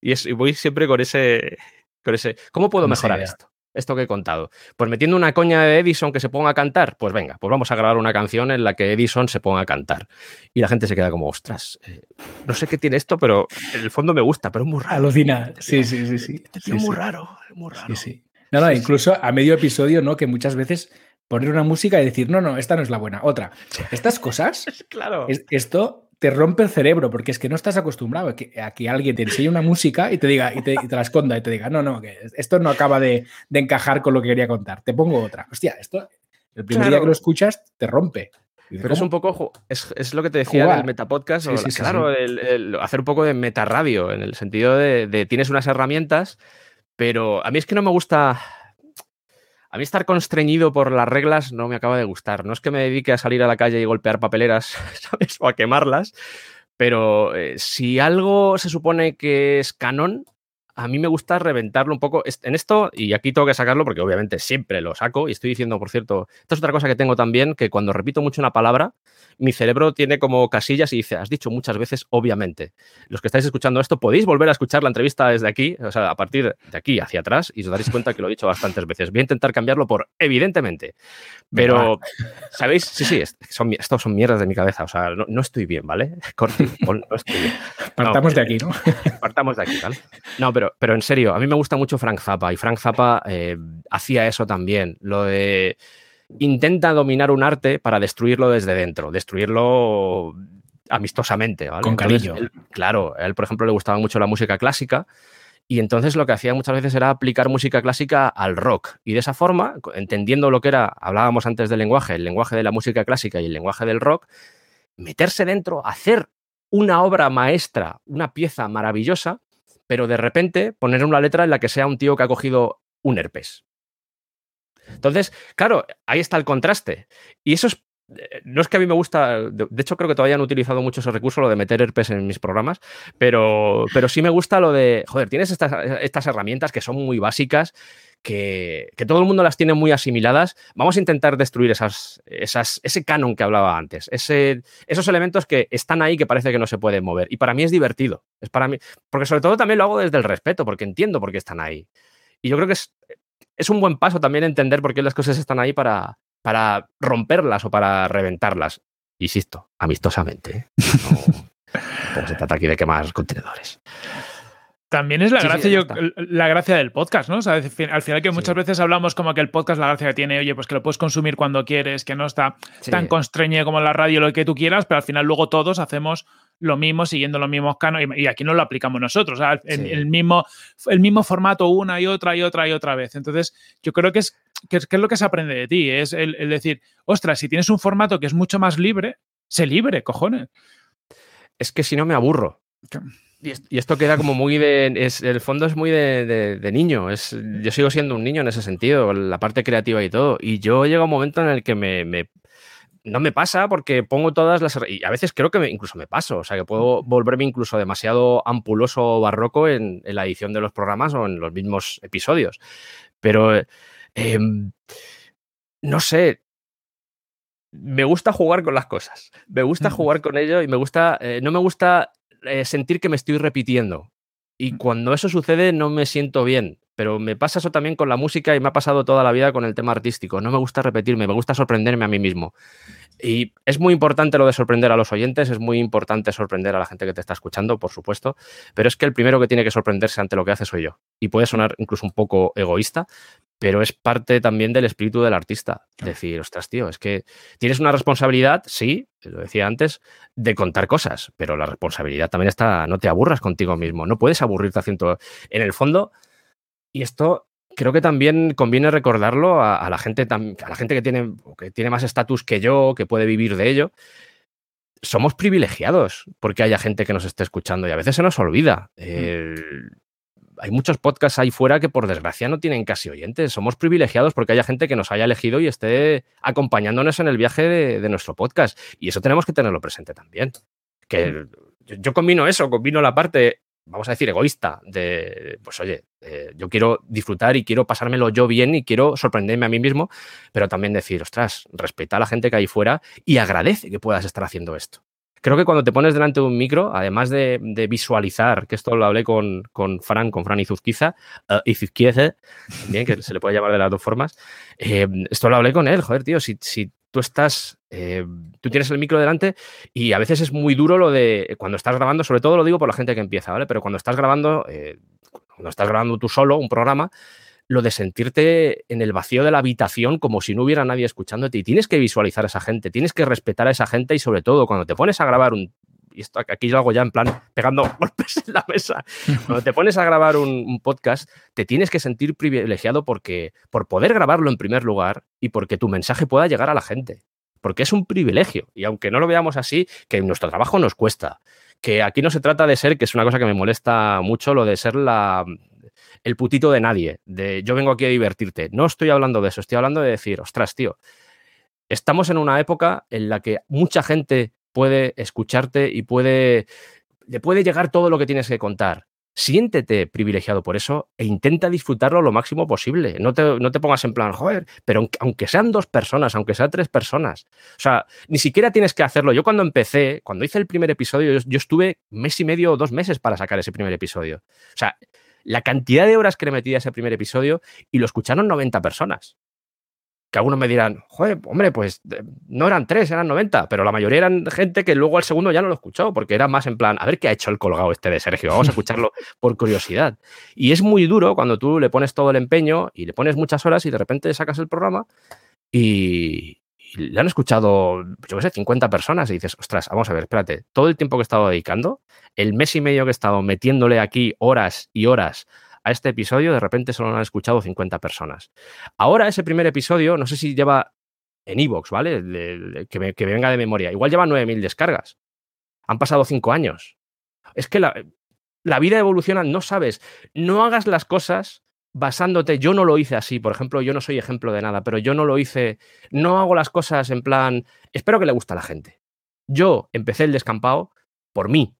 Y, es, y voy siempre con ese, con ese, ¿cómo puedo mejorar esto? Esto que he contado. Pues metiendo una coña de Edison que se ponga a cantar, pues venga, pues vamos a grabar una canción en la que Edison se ponga a cantar. Y la gente se queda como, ostras, eh, no sé qué tiene esto, pero en el fondo me gusta, pero es muy raro. Alucina, sí, sí, sí. sí. Este es muy raro, muy raro. Sí, No, no, incluso a medio episodio, ¿no? Que muchas veces poner una música y decir, no, no, esta no es la buena, otra. Estas cosas, claro. esto te rompe el cerebro porque es que no estás acostumbrado a que, alguien te enseñe una música y te diga y te, la esconda y te diga, no, no, que esto no acaba de, encajar con lo que quería contar. Te pongo otra. Hostia, esto, el primer día que lo escuchas, te rompe. Pero es un poco, es, lo que te decía del metapodcast, claro, hacer un poco de metarradio, en el sentido de tienes unas herramientas, pero a mí es que no me gusta a mí estar constreñido por las reglas no me acaba de gustar. No es que me dedique a salir a la calle y golpear papeleras, ¿sabes? O a quemarlas, pero eh, si algo se supone que es canon, a mí me gusta reventarlo un poco en esto, y aquí tengo que sacarlo porque obviamente siempre lo saco, y estoy diciendo, por cierto, esto es otra cosa que tengo también, que cuando repito mucho una palabra, mi cerebro tiene como casillas y dice, has dicho muchas veces, obviamente. Los que estáis escuchando esto, podéis volver a escuchar la entrevista desde aquí, o sea, a partir de aquí hacia atrás, y os daréis cuenta que lo he dicho bastantes veces. Voy a intentar cambiarlo por evidentemente. Pero, ¿sabéis? Sí, sí, son, estos son mierdas de mi cabeza, o sea, no, estoy bien, ¿vale? Corti, no estoy bien. Partamos de aquí, ¿no? Partamos de aquí, ¿vale? No, pero, pero en serio, a mí me gusta mucho Frank Zappa, y Frank Zappa eh, hacía eso también, lo de intenta dominar un arte para destruirlo desde dentro, destruirlo amistosamente. Con cariño. claro, a él, por ejemplo, le gustaba mucho la música clásica y entonces lo que hacía muchas veces era aplicar música clásica al rock. Y de esa forma, entendiendo lo que era, hablábamos antes del lenguaje, el lenguaje de la música clásica y el lenguaje del rock, meterse dentro, hacer una obra maestra, una pieza maravillosa, pero de repente poner una letra en la que sea un tío que ha cogido un herpes Entonces, claro, ahí está el contraste. Y eso es no es que a mí me gusta, de hecho creo que todavía han utilizado mucho ese recurso, lo de meter herpes en mis programas, pero, pero sí me gusta lo de, joder, tienes estas, estas herramientas que son muy básicas, que, que, todo el mundo las tiene muy asimiladas, vamos a intentar destruir esas, esas, ese canon que hablaba antes, ese, esos elementos que están ahí que parece que no se pueden mover. Y para mí es divertido, es para mí, porque sobre todo también lo hago desde el respeto, porque entiendo por qué están ahí. Y yo creo que es, es un buen paso también entender por qué las cosas están ahí para, para romperlas o para reventarlas. Insisto, amistosamente. ¿eh? No, se trata aquí de quemar contenedores. También es la gracia, yo, la gracia del podcast, ¿no? O sea, al final que muchas veces hablamos como que el podcast, la gracia que tiene, oye, pues que lo puedes consumir cuando quieres, que no está tan constreñido como la radio, lo que tú quieras, pero al final luego todos hacemos lo mismo, siguiendo los mismos canos, y, aquí no lo aplicamos nosotros, o sea, el, mismo, el mismo formato una y otra y otra y otra vez. Entonces, yo creo que es, que es, lo que se aprende de ti, es el, el decir, ostras, si tienes un formato que es mucho más libre, sé libre, cojones. Es que si no me aburro. Y esto queda como muy de. Es, el fondo es muy de, niño. Es, yo sigo siendo un niño en ese sentido, la parte creativa y todo. Y yo llego a un momento en el que me, no me pasa porque pongo todas las. Y a veces creo que incluso me paso. O sea, que puedo volverme incluso demasiado ampuloso o barroco en, la edición de los programas o en los mismos episodios. Pero. Em, no sé, me gusta jugar con las cosas. Me gusta jugar con ello y me gusta. Eh, no me gusta eh, sentir que me estoy repitiendo. Y mm. cuando eso sucede no me siento bien. Pero me pasa eso también con la música y me ha pasado toda la vida con el tema artístico. No me gusta repetirme, me gusta sorprenderme a mí mismo. Y es muy importante lo de sorprender a los oyentes, es muy importante sorprender a la gente que te está escuchando, por supuesto, pero es que el primero que tiene que sorprenderse ante lo que hace soy yo. Y puede sonar incluso un poco egoísta, pero es parte también del espíritu del artista. Decir, ostras, tío, es que tienes una responsabilidad, sí, lo decía antes, de contar cosas, pero la responsabilidad también está, no te aburras contigo mismo, no puedes aburrirte haciendo... En el fondo, y esto creo que también conviene recordarlo a, la gente, a la gente que tiene, que tiene más estatus que yo, que puede vivir de ello. Somos privilegiados porque haya gente que nos esté escuchando y a veces se nos olvida. Mm hay muchos podcasts ahí fuera que por desgracia no tienen casi oyentes. Somos privilegiados porque haya gente que nos haya elegido y esté acompañándonos en el viaje de, nuestro podcast. Y eso tenemos que tenerlo presente también. Que yo, combino eso, combino la parte, vamos a decir, egoísta de, pues oye, eh, yo quiero disfrutar y quiero pasármelo yo bien y quiero sorprenderme a mí mismo, pero también decir, ostras, respeta a la gente que hay fuera y agradece que puedas estar haciendo esto creo que cuando te pones delante de un micro, además de, visualizar, que esto lo hablé con, con Fran, con Fran Izuzquiza, uh, Izuzquiza, también, que se le puede llamar de las dos formas, eh, esto lo hablé con él, joder, tío, si tú estás, eh, tú tienes el micro delante y a veces es muy duro lo de, cuando estás grabando, sobre todo lo digo por la gente que empieza, ¿vale? Pero cuando estás grabando, eh, cuando estás grabando tú solo un programa, lo de sentirte en el vacío de la habitación como si no hubiera nadie escuchándote y tienes que visualizar a esa gente, tienes que respetar a esa gente y sobre todo cuando te pones a grabar un... Y esto aquí yo hago ya en plan pegando golpes en la mesa. Cuando te pones a grabar un, podcast, te tienes que sentir privilegiado porque, por poder grabarlo en primer lugar y porque tu mensaje pueda llegar a la gente. Porque es un privilegio. Y aunque no lo veamos así, que nuestro trabajo nos cuesta. Que aquí no se trata de ser, que es una cosa que me molesta mucho, lo de ser la, el putito de nadie, de yo vengo aquí a divertirte. No estoy hablando de eso, estoy hablando de decir, ostras, tío, estamos en una época en la que mucha gente puede escucharte y puede, le puede llegar todo lo que tienes que contar. Siéntete privilegiado por eso e intenta disfrutarlo lo máximo posible. No te, no te pongas en plan, joder, pero aunque sean dos personas, aunque sean tres personas. O sea, ni siquiera tienes que hacerlo. Yo cuando empecé, cuando hice el primer episodio, yo, yo estuve mes y medio o dos meses para sacar ese primer episodio. O sea, la cantidad de horas que le metí a ese primer episodio y lo escucharon 90 personas. Que algunos me dirán, joder, hombre, pues no eran tres, eran 90, pero la mayoría eran gente que luego al segundo ya no lo escuchó, porque era más en plan, a ver qué ha hecho el colgado este de Sergio, vamos a escucharlo por curiosidad. Y es muy duro cuando tú le pones todo el empeño y le pones muchas horas y de repente sacas el programa y, y le han escuchado, yo qué sé, 50 personas y dices, ostras, vamos a ver, espérate, todo el tiempo que he estado dedicando, el mes y medio que he estado metiéndole aquí horas y horas a este episodio, de repente solo lo han escuchado 50 personas. Ahora ese primer episodio, no sé si lleva en Evox, ¿vale? que, me, venga de memoria, igual lleva 9.000 descargas. Han pasado 5 años. Es que la, la vida evoluciona, no sabes, no hagas las cosas basándote, yo no lo hice así, por ejemplo, yo no soy ejemplo de nada, pero yo no lo hice, no hago las cosas en plan, espero que le guste a la gente. Yo empecé el descampado por mí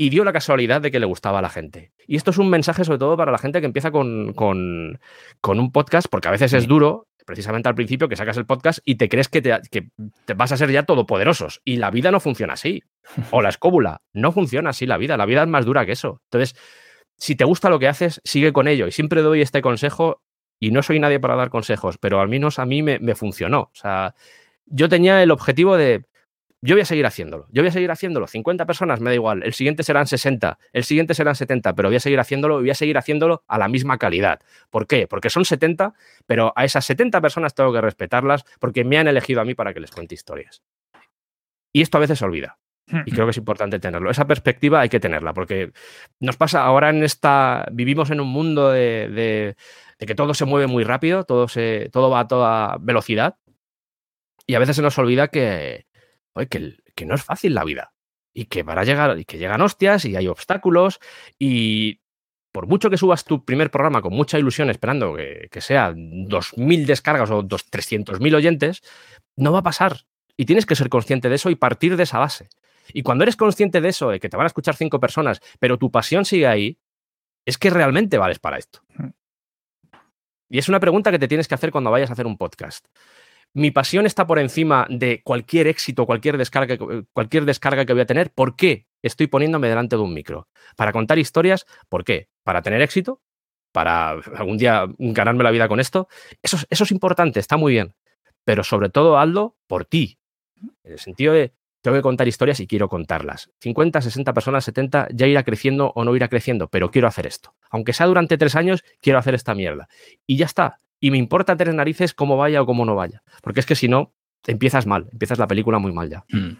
y dio la casualidad de que le gustaba a la gente. Y esto es un mensaje sobre todo para la gente que empieza con, con, con un podcast, porque a veces es duro, precisamente al principio, que sacas el podcast y te crees que te, que te vas a ser ya todopoderosos. Y la vida no funciona así. O la escóbula, no funciona así la vida. La vida es más dura que eso. Entonces, si te gusta lo que haces, sigue con ello. Y siempre doy este consejo, y no soy nadie para dar consejos, pero al menos a mí me, me funcionó. O sea, yo tenía el objetivo de, yo voy a seguir haciéndolo, yo voy a seguir haciéndolo. 50 personas me da igual, el siguiente serán 60, el siguiente serán 70, pero voy a seguir haciéndolo y voy a seguir haciéndolo a la misma calidad. ¿Por qué? Porque son 70, pero a esas 70 personas tengo que respetarlas porque me han elegido a mí para que les cuente historias. Y esto a veces se olvida. Y creo que es importante tenerlo. Esa perspectiva hay que tenerla, porque nos pasa ahora en esta. Vivimos en un mundo de, de, de que todo se mueve muy rápido, todo, se, todo va a toda velocidad. Y a veces se nos olvida que, que, que no es fácil la vida. Y que para llegar, y que llegan hostias y hay obstáculos. Y por mucho que subas tu primer programa con mucha ilusión, esperando que, que sea 2.000 descargas o 300.000 oyentes, no va a pasar. Y tienes que ser consciente de eso y partir de esa base. Y cuando eres consciente de eso, de que te van a escuchar cinco personas, pero tu pasión sigue ahí, es que realmente vales para esto. Y es una pregunta que te tienes que hacer cuando vayas a hacer un podcast. Mi pasión está por encima de cualquier éxito, cualquier descarga, cualquier descarga que voy a tener. ¿Por qué estoy poniéndome delante de un micro? ¿Para contar historias? ¿Por qué? ¿Para tener éxito? ¿Para algún día ganarme la vida con esto? Eso, eso es importante, está muy bien. Pero sobre todo, Aldo, por ti. En el sentido de, tengo que contar historias y quiero contarlas. 50, 60 personas, 70, ya irá creciendo o no irá creciendo, pero quiero hacer esto. Aunque sea durante tres años, quiero hacer esta mierda. Y ya está. Y me importa tener narices cómo vaya o cómo no vaya. Porque es que si no, empiezas mal, empiezas la película muy mal ya. Mm.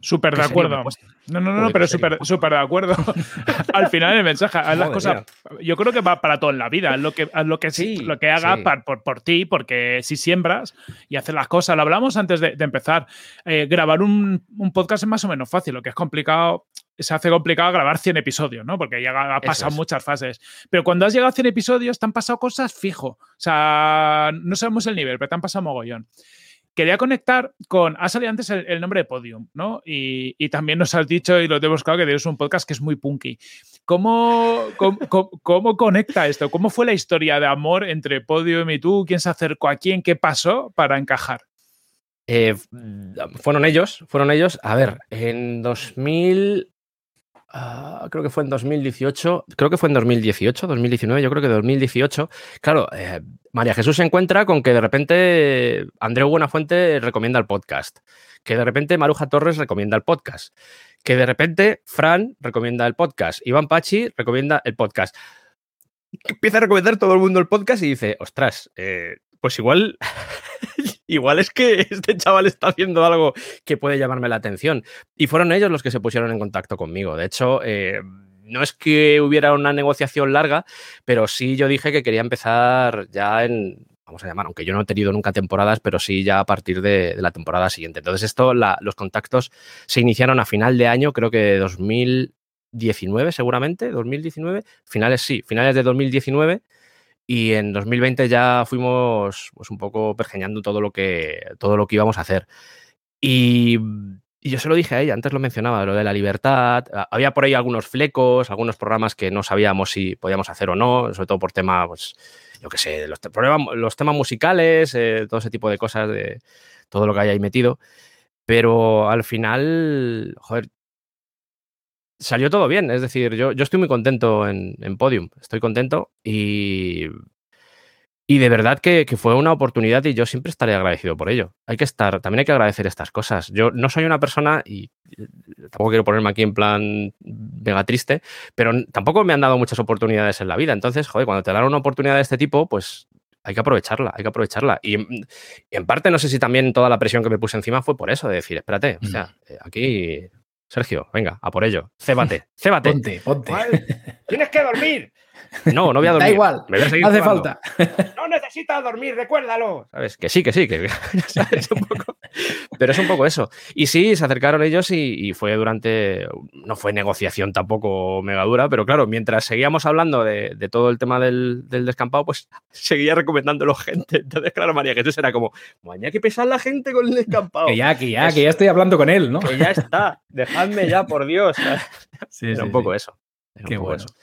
Súper de acuerdo. No, no, no, no pero súper súper de acuerdo. Al final el mensaje, haz las cosas. Yo creo que va para todo en la vida. Haz lo que, haz lo que, sí, lo que hagas sí. por, por, ti, porque si siembras y haces las cosas, lo hablamos antes de, de empezar. Eh, grabar un, un, podcast es más o menos fácil. Lo que es complicado, se hace complicado grabar 100 episodios, ¿no? Porque ya ha pasado es. muchas fases. Pero cuando has llegado a 100 episodios, te han pasado cosas fijo. O sea, no sabemos el nivel, pero te han pasado mogollón quería conectar con. Ha salido antes el, el nombre de Podium, ¿no? Y, y, también nos has dicho, y lo tenemos claro, que tienes un podcast que es muy punky. ¿Cómo, cómo, cómo, cómo conecta esto? ¿Cómo fue la historia de amor entre Podium y tú? ¿Quién se acercó a quién? ¿Qué pasó para encajar? Eh, fueron ellos, fueron ellos. A ver, en 2000, Uh, creo que fue en 2018, creo que fue en 2018, 2019, yo creo que 2018. Claro, eh, María Jesús se encuentra con que de repente Andreu Buenafuente recomienda el podcast, que de repente Maruja Torres recomienda el podcast, que de repente Fran recomienda el podcast, Iván Pachi recomienda el podcast. Empieza a recomendar todo el mundo el podcast y dice, ostras, eh, pues igual igual es que este chaval está haciendo algo que puede llamarme la atención. Y fueron ellos los que se pusieron en contacto conmigo. De hecho, eh, no es que hubiera una negociación larga, pero sí yo dije que quería empezar ya en, vamos a llamar, aunque yo no he tenido nunca temporadas, pero sí ya a partir de, de la temporada siguiente. Entonces esto, la, los contactos se iniciaron a final de año, creo que 2019 seguramente, 2019, finales sí, finales de 2019 y en 2020 ya fuimos pues, un poco pergeñando todo lo que, todo lo que íbamos a hacer. Y, yo se lo dije a ella, antes lo mencionaba, lo de la libertad. Había por ahí algunos flecos, algunos programas que no sabíamos si podíamos hacer o no, sobre todo por temas, pues, yo qué sé, los, problemas, los temas musicales, eh, todo ese tipo de cosas, de todo lo que hay ahí metido. Pero al final, joder, salió todo bien. Es decir, yo, yo estoy muy contento en, en, Podium. Estoy contento y, y de verdad que, que, fue una oportunidad y yo siempre estaré agradecido por ello. Hay que estar, también hay que agradecer estas cosas. Yo no soy una persona y tampoco quiero ponerme aquí en plan mega triste, pero tampoco me han dado muchas oportunidades en la vida. Entonces, joder, cuando te dan una oportunidad de este tipo, pues hay que aprovecharla, hay que aprovecharla. Y, y, en parte no sé si también toda la presión que me puse encima fue por eso, de decir, espérate, o sea, aquí Sergio, venga, a por ello. Cébate, cébate. Ponte, ponte. Tienes que dormir. No, no voy a dormir. Da igual, me voy a seguir hace jugando. falta. No necesitas dormir, recuérdalo. ¿Sabes? Que sí, que sí, que ¿sabes? Un poco- Pero es un poco eso. Y sí, se acercaron ellos y, y fue durante. No fue negociación tampoco mega dura, pero claro, mientras seguíamos hablando de, de todo el tema del, del descampado, pues seguía recomendándolo gente. Entonces, claro, María Jesús era como, mañana que pesar la gente con el descampado. Que ya, que ya, Es- que ya estoy hablando con él, ¿no? Que ya está, dejadme ya, por Dios. Sí, Era sí, un poco sí. eso. Era un Qué poco bueno. eso.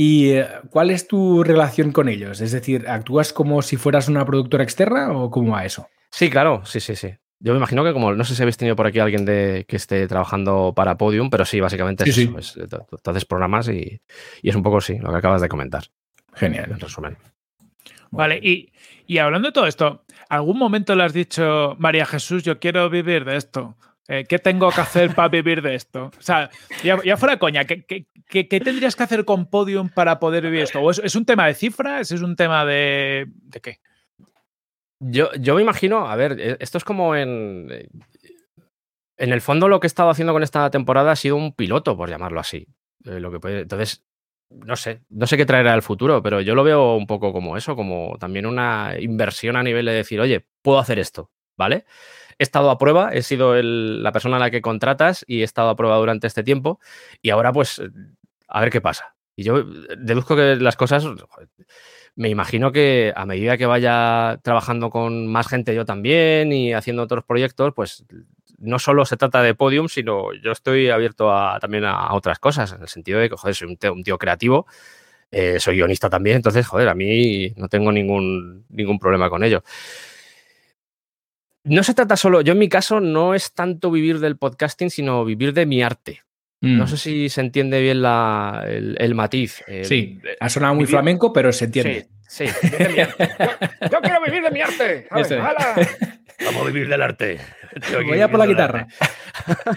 ¿Y eh, cuál es tu relación con ellos? Es decir, ¿actúas como si fueras una productora externa o cómo va eso? Sí, claro, sí, sí, sí. Yo me imagino que como, no sé si habéis tenido por aquí alguien de, que esté trabajando para Podium, pero sí, básicamente es Sí, eso. es- tú- tú- tú haces programas y, y es un poco, sí, lo que acabas de comentar, Genial. en resumen. Vale, y, y hablando de todo esto, ¿algún momento le has dicho, María Jesús, yo quiero vivir de esto? Eh, ¿Qué tengo que hacer para vivir de esto? O sea, ya, ya fuera coña, ¿qué, tendrías que hacer con Podium para poder vivir esto? ¿O es, un tema de cifras? ¿Es un tema de. ¿De qué? Yo, yo me imagino, a ver, eh, esto es como en... eh, En el fondo lo que he estado haciendo con esta temporada ha sido un piloto, por llamarlo así. Lo que puede- entonces, no sé, no sé qué traerá el futuro, pero yo lo veo un poco como eso, como también una inversión a nivel de decir, oye, puedo hacer esto, ¿vale? He estado a prueba, he sido el- la persona a la que contratas y he estado a prueba durante este tiempo y ahora pues a ver qué pasa. Y yo eh, deduzco que las cosas, me imagino que a medida que vaya trabajando con más gente yo también y haciendo otros proyectos, pues no solo se trata de podium, sino yo estoy abierto a, también a, otras cosas, en el sentido de que, joder, soy un tío, un tío creativo, eh, soy guionista también, entonces, joder, a mí no tengo ningún, ningún problema con ello. No se trata solo, yo en mi caso no es tanto vivir del podcasting, sino vivir de mi arte. No Mm. sé si se entiende bien la, el, el matiz. Sí, ha sonado muy vivir- flamenco, pero se entiende. Sí, sí. Yo, yo quiero vivir de mi arte. es. ¡Hala! Vamos a vivir del arte. Voy a por la guitarra.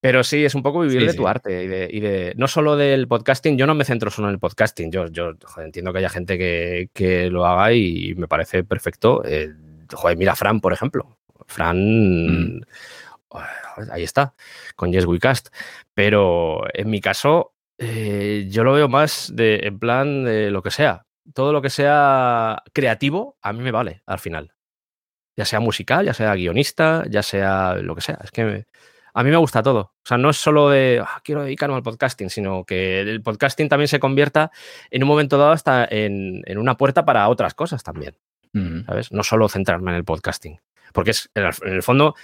Pero sí, es un poco vivir Sí, de sí. tu arte y de, y de- no solo del podcasting. Yo no me centro solo en el podcasting. Yo, yo joder, entiendo que haya gente que, que lo haga y me parece perfecto. Eh, joder, mira a Fran, por ejemplo. Fran, Mm. joder, ahí está, con Yes We Cast. Pero en mi caso, eh, yo lo veo más de, en plan de lo que sea. Todo lo que sea creativo, a mí me vale al final. Ya sea musical, ya sea guionista, ya sea lo que sea. Es que me- a mí me gusta todo. O sea, no es solo de "Ah, quiero dedicarme al podcasting, sino que el podcasting también se convierta en un momento dado hasta en, en una puerta para otras cosas también. ¿Sabes? No solo centrarme en el podcasting. Porque es, en el, fondo,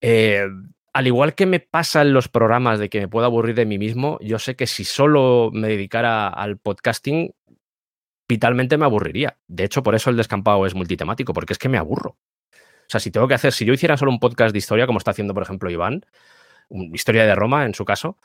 eh, al igual que me pasa en los programas de que me puedo aburrir de mí mismo, yo sé que si solo me dedicara al podcasting, vitalmente me aburriría. De hecho, por eso el descampado es multitemático, porque es que me aburro. O sea, si tengo que hacer, si yo hiciera solo un podcast de historia, como está haciendo, por ejemplo, Iván, historia de Roma en su caso,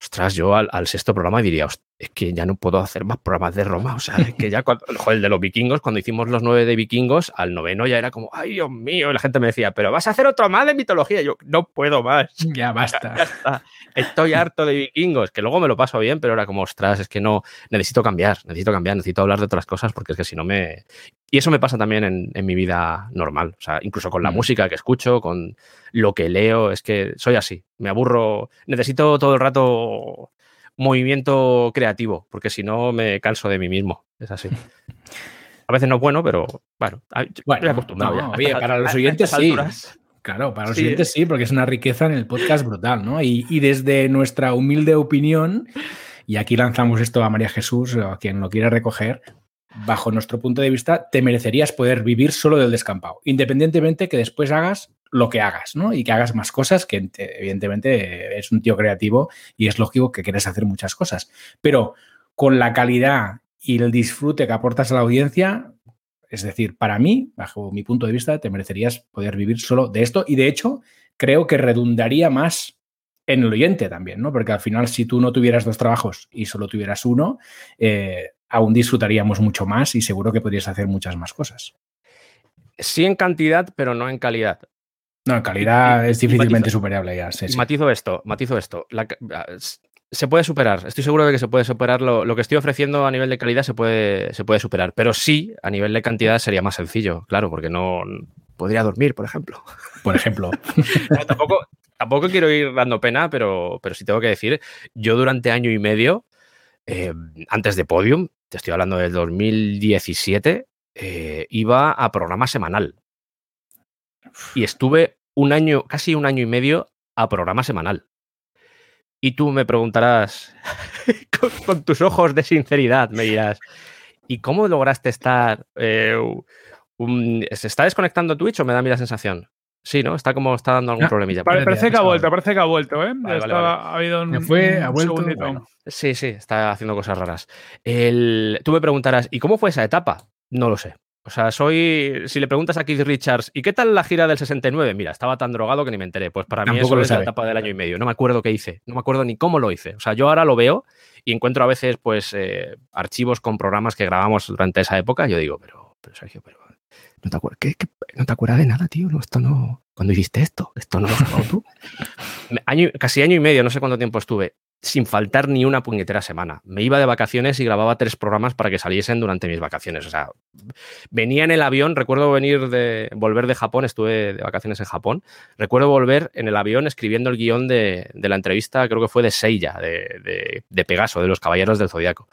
ostras, yo al, al sexto programa diría, "Host- es que ya no puedo hacer más programas de Roma. O sea, es que ya cuando, joder, el de los vikingos, cuando hicimos los nueve de vikingos, al noveno ya era como, ay, Dios mío, y la gente me decía, pero vas a hacer otro más de mitología. Y yo, no puedo más. Ya basta. Ya está. Estoy harto de vikingos, que luego me lo paso bien, pero era como, ostras, es que no, necesito cambiar, necesito cambiar, necesito hablar de otras cosas porque es que si no me... Y eso me pasa también en, en mi vida normal, o sea, incluso con la Mm. música que escucho, con lo que leo, es que soy así, me aburro, necesito todo el rato movimiento creativo, porque si no me canso de mí mismo, es así. A veces no es bueno, pero bueno, Bueno, acostumbrado no, ya. oye, para los oyentes sí. alturas. Claro, para los Sí. oyentes sí, porque es una riqueza en el podcast brutal, ¿no? Y, y desde nuestra humilde opinión, y aquí lanzamos esto a María Jesús a quien lo quiera recoger, bajo nuestro punto de vista, te merecerías poder vivir solo del descampado, independientemente que después hagas lo que hagas, ¿no? Y que hagas más cosas, que evidentemente es un tío creativo y es lógico que quieres hacer muchas cosas. Pero con la calidad y el disfrute que aportas a la audiencia, es decir, para mí, bajo mi punto de vista, te merecerías poder vivir solo de esto y de hecho creo que redundaría más en el oyente también, ¿no? Porque al final si tú no tuvieras dos trabajos y solo tuvieras uno, eh, aún disfrutaríamos mucho más y seguro que podrías hacer muchas más cosas. Sí en cantidad, pero no en calidad. No, en calidad Y- es difícilmente matizo- superable ya. sí, sí. Matizo esto, matizo esto. La ah, se puede superar, estoy seguro de que se puede superar. Lo, lo que estoy ofreciendo a nivel de calidad se puede, se puede superar, pero sí, a nivel de cantidad sería más sencillo, claro, porque no podría dormir, por ejemplo. Por ejemplo. No, tampoco, tampoco quiero ir dando pena, pero, pero sí tengo que decir, yo durante año y medio eh, antes de Podium, te estoy hablando del 2017, eh, iba a programa semanal. Y estuve un año, casi un año y medio a programa semanal. Y tú me preguntarás, con, tus ojos de sinceridad, me dirás, ¿y cómo lograste estar? Eh, ¿Se está desconectando Twitch o me da a mí la sensación? Sí, ¿no? Está como está dando algún ah, problemilla. Parece que ha vuelto, parece que ha vuelto, ¿eh? Ha habido un, fue, ha vuelto, Sí, sí, está haciendo cosas raras. El... Tú me preguntarás, ¿y cómo fue esa etapa? No lo sé. O sea, soy. Si le preguntas a Keith Richards, ¿y qué tal la gira del 69? Mira, estaba tan drogado que ni me enteré. Pues para mí eso es la etapa del año y medio. No me acuerdo qué hice. No me acuerdo ni cómo lo hice. O sea, yo ahora lo veo y encuentro a veces, pues, eh, archivos con programas que grabamos durante esa época. Y yo digo, pero, pero Sergio, pero. ¿No te, acuerdas? ¿Qué, no te acuerdas de nada, tío? No, esto no. ¿Cuándo hiciste esto? Esto no lo has tú. año, casi año y medio, no sé cuánto tiempo estuve sin faltar ni una puñetera semana. Me iba de vacaciones y grababa tres programas para que saliesen durante mis vacaciones. O sea, venía en el avión, recuerdo venir de volver de Japón, estuve de vacaciones en Japón. Recuerdo volver en el avión escribiendo el guion de, la entrevista, creo que fue de Seiya, de, de, Pegaso, de los Caballeros del Zodiaco.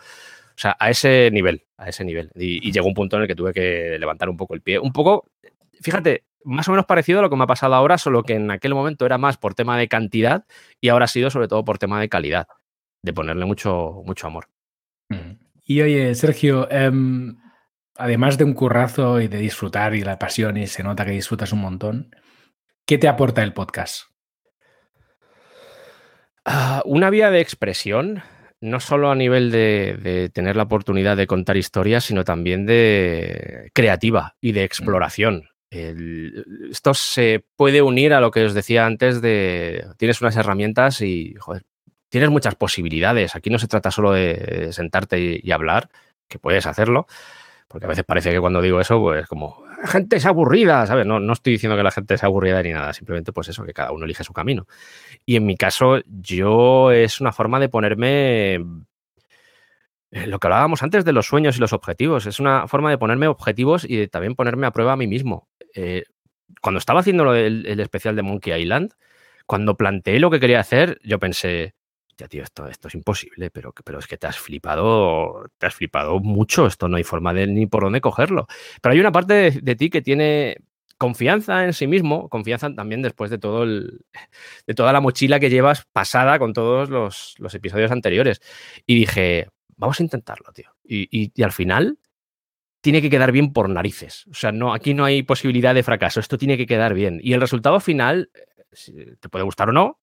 O sea, a ese nivel, a ese nivel. Y, y llegó un punto en el que tuve que levantar un poco el pie. Un poco, fíjate, más o menos parecido a lo que me ha pasado ahora, solo que en aquel momento era más por tema de cantidad y ahora ha sido sobre todo por tema de calidad, de ponerle mucho, mucho amor. Y oye, Sergio, em, además de un currazo y de disfrutar y la pasión, y se nota que disfrutas un montón, ¿qué te aporta el podcast? Ah, una vía de expresión, no solo a nivel de, de, tener la oportunidad de contar historias, sino también de creativa y de exploración esto se puede unir a lo que os decía antes de tienes unas herramientas y tienes muchas posibilidades. Aquí no se trata solo de sentarte y, hablar, que puedes hacerlo, porque a veces parece que cuando digo eso, pues como gente es aburrida, ¿sabes? No, no estoy diciendo que la gente sea aburrida ni nada, simplemente pues eso, que cada uno elige su camino. Y en mi caso, yo es una forma de ponerme eh, lo que hablábamos antes de los sueños y los objetivos. Es una forma de ponerme objetivos y de también ponerme a prueba a mí mismo. Eh, cuando estaba haciendo el, especial de Monkey Island, cuando planteé lo que quería hacer, yo pensé, tío, esto, es imposible, pero, pero es que te has flipado, te has flipado mucho, esto no hay forma de ni por dónde cogerlo. Pero hay una parte de, ti que tiene confianza en sí mismo, confianza también después de todo el, de toda la mochila que llevas pasada con todos los, los episodios anteriores. Y dije, vamos a intentarlo, tío. Y, al final tiene que quedar bien por narices. O sea, no, aquí no hay posibilidad de fracaso. Esto tiene que quedar bien. Y el resultado final, eh, te puede gustar o no,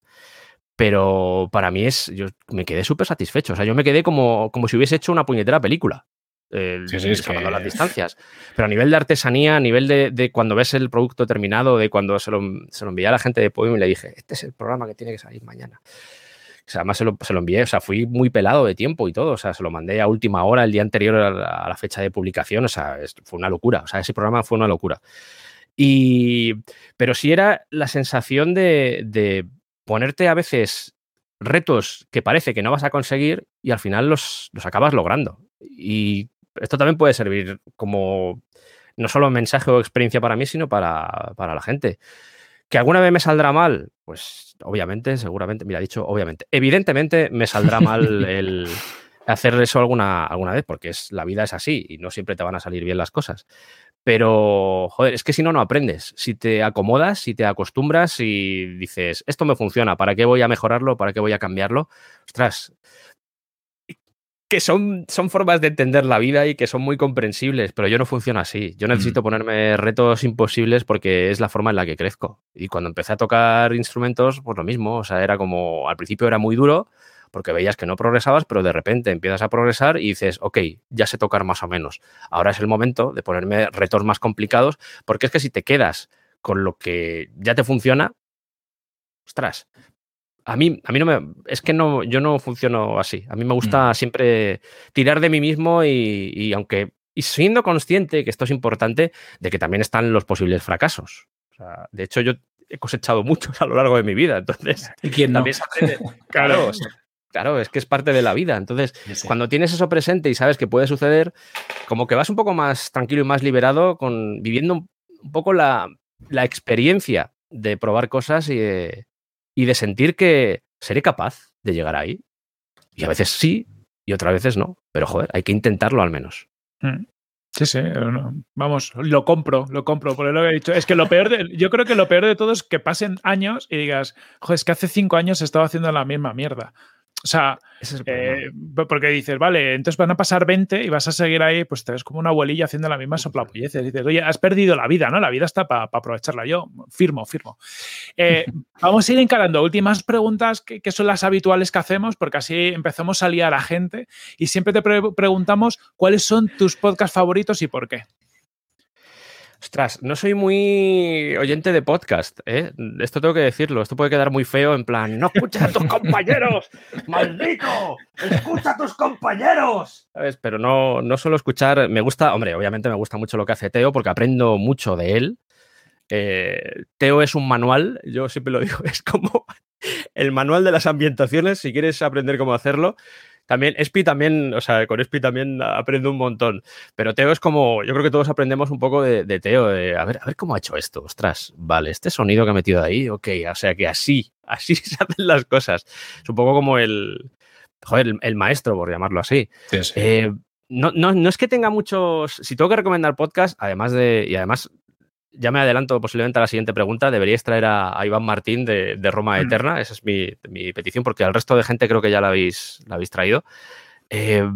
pero para mí es. Yo me quedé súper satisfecho. O sea, yo me quedé como, como si hubiese hecho una puñetera película. sí, sí, es que... las distancias. Pero a nivel de artesanía, a nivel de, cuando ves el producto terminado, de cuando se lo, se lo envié a la gente de Podium y le dije, este es el programa que tiene que salir mañana. O sea, además se lo, se lo, envié, o sea, fui muy pelado de tiempo y todo, o sea, se lo mandé a última hora, el día anterior a la, fecha de publicación, o sea, fue una locura, o sea, ese programa fue una locura. Y, pero sí era la sensación de, de ponerte a veces retos que parece que no vas a conseguir y al final los, los acabas logrando. Y esto también puede servir como no solo mensaje o experiencia para mí, sino para, para la gente. ¿Que alguna vez me saldrá mal? Pues obviamente, seguramente, mira, dicho obviamente, evidentemente me saldrá mal el hacer eso alguna, alguna vez, porque es, la vida es así y no siempre te van a salir bien las cosas. Pero, joder, es que si no, no aprendes. Si te acomodas, si te acostumbras y dices, esto me funciona, ¿para qué voy a mejorarlo? ¿Para qué voy a cambiarlo? Ostras, que son, son formas de entender la vida y que son muy comprensibles, pero yo no funciono así. Yo necesito ponerme retos imposibles porque es la forma en la que crezco. Y cuando empecé a tocar instrumentos, pues lo mismo. O sea, era como, al principio era muy duro porque veías que no progresabas, pero de repente empiezas a progresar y dices, ok, ya sé tocar más o menos. Ahora es el momento de ponerme retos más complicados, porque es que si te quedas con lo que ya te funciona, ostras, a mí, a mí no me. Es que no, yo no funciono así. A mí me gusta mm. siempre tirar de mí mismo y, aunque. Y siendo consciente, que esto es importante, de que también están los posibles fracasos. de hecho, yo he cosechado muchos a lo largo de mi vida. Entonces, ¿Y quién no? claro, claro, es que es parte de la vida. Entonces, cuando tienes eso presente y sabes que puede suceder, como que vas un poco más tranquilo y más liberado, con viviendo un poco la, la experiencia de probar cosas y de, y de sentir que seré capaz de llegar ahí. Y a veces sí, y otras veces no. Pero joder, hay que intentarlo al menos. Mm. Sí, sí, vamos, lo compro, lo compro, por lo que he dicho. Es que lo peor de, yo creo que lo peor de todo es que pasen años y digas, joder, es que hace cinco años he estado haciendo la misma mierda. O sea, eh, porque dices, vale, entonces van a pasar 20 y vas a seguir ahí, pues te ves como una abuelilla haciendo la misma soplapolleces. Dices, oye, has perdido la vida, ¿no? La vida está para aprovecharla. Yo firmo, firmo. Eh, vamos a ir encarando últimas preguntas que, son las habituales que hacemos, porque así empezamos a liar a gente y siempre te preguntamos cuáles son tus podcasts favoritos y por qué. Ostras, no soy muy oyente de podcast, ¿eh? Esto tengo que decirlo. Esto puede quedar muy feo en plan, no escuches a tus compañeros, maldito, escucha a tus compañeros. ¿Sabes? Pero no, no suelo escuchar, me gusta, hombre, obviamente me gusta mucho lo que hace Teo porque aprendo mucho de él. Eh, Teo es un manual, yo siempre lo digo, es como el manual de las ambientaciones, si quieres aprender cómo hacerlo. También, Espi también, o sea, con Espi también aprendo un montón. Pero Teo es como, yo creo que todos aprendemos un poco de, Teo, de a ver, a ver cómo ha hecho esto. Ostras, vale, este sonido que ha metido ahí, ok, o sea que así, así se hacen las cosas. Es un poco como el, joder, el, maestro, por llamarlo así. Eh, no, no, no, es que tenga muchos. Si tengo que recomendar podcast, además de. Y además, ya me adelanto posiblemente a la siguiente pregunta. Deberíais traer a, Iván Martín de, Roma mm. Eterna. Esa es mi, petición, porque al resto de gente creo que ya la habéis, la habéis traído. Eh,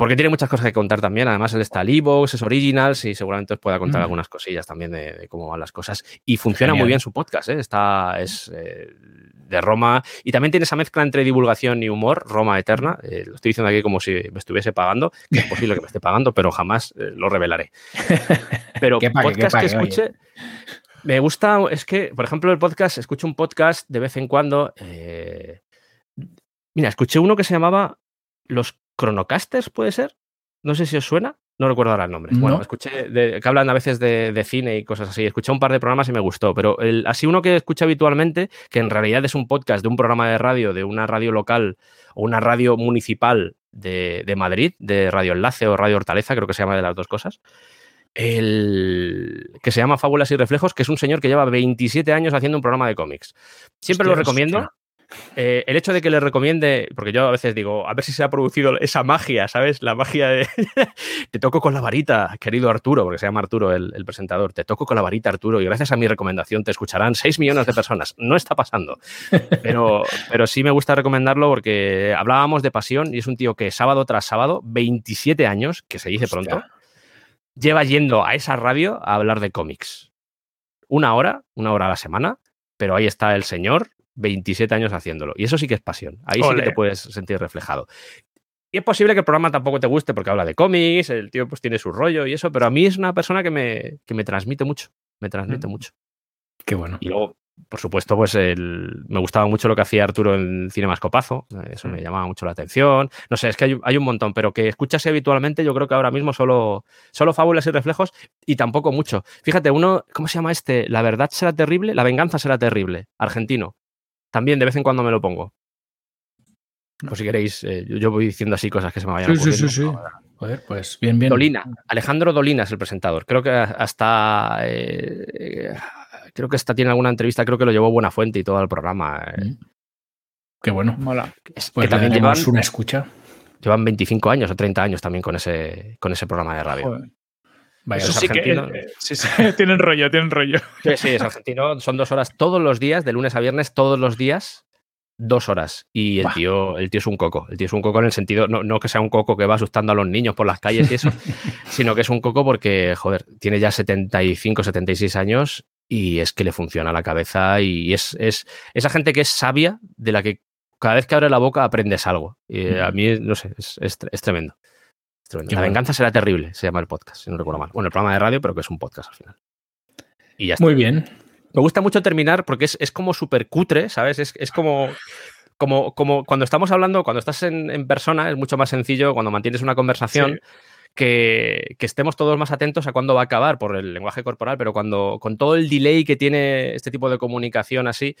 porque tiene muchas cosas que contar también. Además, él está al Evox, es Originals y seguramente os pueda contar mm. algunas cosillas también de, cómo van las cosas. Y funciona muy bien su podcast. ¿eh? Está, es eh, de Roma y también tiene esa mezcla entre divulgación y humor, Roma Eterna. lo estoy diciendo aquí como si me estuviese pagando, que es posible que me esté pagando, pero jamás lo revelaré. Pero podcast que escuche. Me gusta, es que, por ejemplo, el podcast, escucho un podcast de vez en cuando. Eh, mira, escuché uno que se llamaba Los Chronocasters, ¿puede ser? No sé si os suena. No recuerdo ahora el nombre. Bueno, escuché que hablan a veces de, cine y cosas así. Escuché un par de programas y me gustó, pero el, así uno que escucho habitualmente, que en realidad es un podcast de un programa de radio, de una radio local o una radio municipal de, de Madrid, de Radio Enlace o Radio Hortaleza, creo que se llama de las dos cosas el que se llama Fábulas y Reflejos, que es un señor que lleva 27 años haciendo un programa de cómics. Siempre lo recomiendo. Eh, el hecho de que le recomiende, porque yo a veces digo, a ver si se ha producido esa magia, ¿sabes? La magia de te toco con la varita, querido Arturo, porque se llama Arturo el, presentador, te toco con la varita, Arturo, y gracias a mi recomendación te escucharán 6 millones de personas. No está pasando, pero, pero sí me gusta recomendarlo porque hablábamos de pasión y es un tío que sábado tras sábado, 27 años, que se dice pronto lleva yendo a esa radio a hablar de cómics. Una hora, una hora a la semana, pero ahí está el señor, 27 años haciéndolo. Y eso sí que es pasión. Ahí sí que te puedes sentir reflejado. Y es posible que el programa tampoco te guste porque habla de cómics, el tío pues tiene su rollo y eso, pero a mí es una persona que me, que me transmite mucho. Me transmite mm. mucho. Qué bueno. Y luego, por supuesto, pues el, me gustaba mucho lo que hacía Arturo en Cinemascopazo, eso me mm. llamaba mucho la atención. No sé, es que hay, un montón, pero que escuchase habitualmente, yo creo que ahora mismo solo, solo fábulas y reflejos y tampoco mucho. Fíjate, uno, ¿cómo se llama este? La verdad será terrible, la venganza será terrible, argentino. También de vez en cuando me lo pongo. Pues si queréis, eh, yo voy diciendo así cosas que se me vayan sí, Sí, sí, sí. Joder, pues bien, bien. Dolina, Alejandro Dolina es el presentador. Creo que hasta eh, creo que esta tiene alguna entrevista, creo que lo llevó Buena Fuente y todo el programa. Eh. Mm. Qué bueno. Mola. pues también llevan una escucha. Llevan 25 años o 30 años también con ese, con ese programa de radio. Vaya, Eso sí que eh, sí, sí, tienen rollo, tienen rollo. Sí, sí, es argentino. Son dos horas todos los días, de lunes a viernes, todos los días, dos horas. Y el tío, el tío es un coco. El tío es un coco en el sentido, no, no, que sea un coco que va asustando a los niños por las calles y eso, sino que es un coco porque, joder, tiene ya 75, 76 años y es que le funciona la cabeza y es, es esa gente que es sabia, de la que cada vez que abre la boca aprendes algo. Y eh, a mí, no sé, es, es, tremendo. La venganza será terrible, se llama el podcast, si no recuerdo mal. Bueno, el programa de radio, pero que es un podcast al final. Y ya está. Muy bien. Me gusta mucho terminar porque es, es como súper cutre, ¿sabes? Es, es como, como, como, cuando estamos hablando, cuando estás en, en, persona, es mucho más sencillo cuando mantienes una conversación que, estemos todos más atentos a cuándo va a acabar por el lenguaje corporal, pero cuando con todo el delay que tiene este tipo de comunicación así,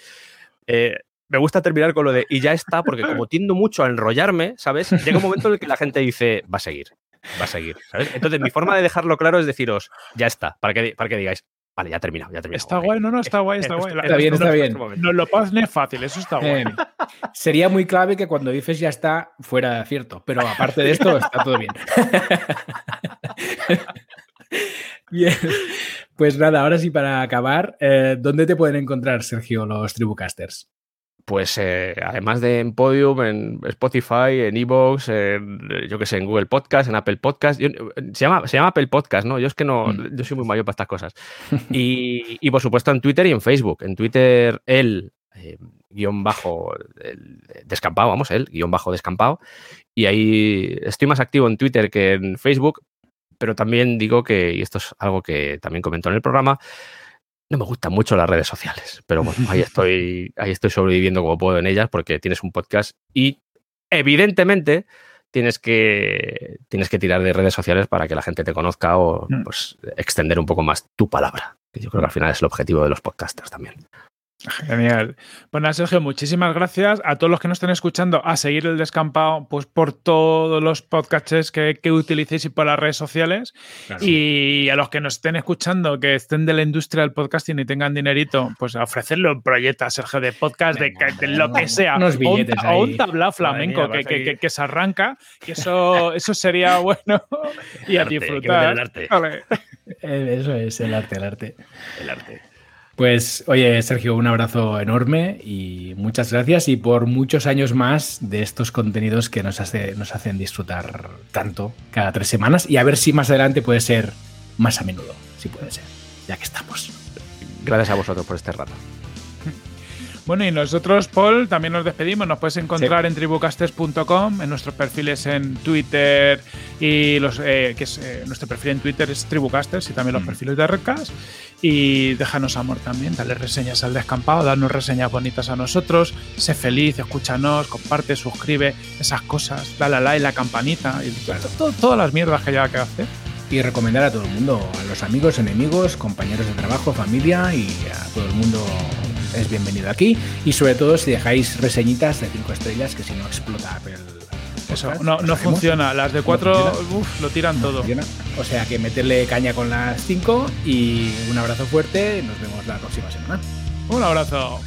eh, me gusta terminar con lo de y ya está, porque como tiendo mucho a enrollarme, ¿sabes? Llega un momento en el que la gente dice, va a seguir, va a seguir, ¿sabes? Entonces, mi forma de dejarlo claro es deciros, ya está, para que, para que digáis, Vale, ya ha terminado, ya ha terminado. Está guay, no, no, está guay, está guay. Está bien, está bien. No lo pases fácil, eso está guay. sería muy clave que cuando dices ya está, fuera cierto. Pero aparte de esto, está todo bien. bien. Pues nada, ahora sí para acabar, eh, ¿dónde te pueden encontrar, Sergio, los Tribucasters? Pues eh, además de en Podium, en Spotify, en Evox, en, yo que sé, en Google Podcast, en Apple Podcast. se, llama, se llama Apple Podcast, ¿no? Yo es que no, mm. yo soy muy mayor para estas cosas. Y, y, por supuesto en Twitter y en Facebook. En Twitter, el eh, guion bajo el, descampado, vamos, el guion bajo descampado. Y ahí estoy más activo en Twitter que en Facebook, pero también digo que, y esto es algo que también comentó en el programa, no me gustan mucho las redes sociales, pero bueno, ahí estoy, ahí estoy sobreviviendo como puedo en ellas porque tienes un podcast y evidentemente tienes que, tienes que tirar de redes sociales para que la gente te conozca o mm. pues, extender un poco más tu palabra, que yo creo que al final es el objetivo de los podcasters también. Genial. Bueno, Sergio, muchísimas gracias a todos los que nos estén escuchando a seguir el descampado pues por todos los podcasts que, que utilicéis y por las redes sociales. y a los que nos estén escuchando, que estén de la industria del podcasting y tengan dinerito, pues a ofrecerle un proyecto Sergio de podcast, de, lo que sea. Unos billetes o un, tablao flamenco que, que, se arranca, que eso, eso sería bueno y a disfrutar. El arte. Eh, eso es el arte, el arte. El arte. Pues oye, Sergio, un abrazo enorme y muchas gracias y por muchos años más de estos contenidos que nos, hace, nos hacen disfrutar tanto cada tres semanas y a ver si más adelante puede ser más a menudo, si puede ser, ya que estamos. Gracias a vosotros por este rato. Bueno, y nosotros, Paul, también nos despedimos. Nos puedes encontrar en tribucasters.com, en nuestros perfiles en Twitter y los eh, que es, eh, nuestro perfil en Twitter es Tribucasters y también los mm. perfiles de Redcast. Y déjanos amor también, dale reseñas al descampado, darnos reseñas bonitas a nosotros, sé feliz, escúchanos, comparte, suscribe, esas cosas, dale a like, la campanita y todas las mierdas que haya que hacer y recomendar a todo el mundo, a los amigos, enemigos, compañeros de trabajo, familia y a todo el mundo es bienvenido aquí. Y sobre todo si dejáis reseñitas de 5 estrellas, que si no explota Apple. Eso, no, no funciona. Las de 4 lo tiran todo. O sea que meterle caña con las 5 y un abrazo fuerte. Nos vemos la próxima semana. Un abrazo.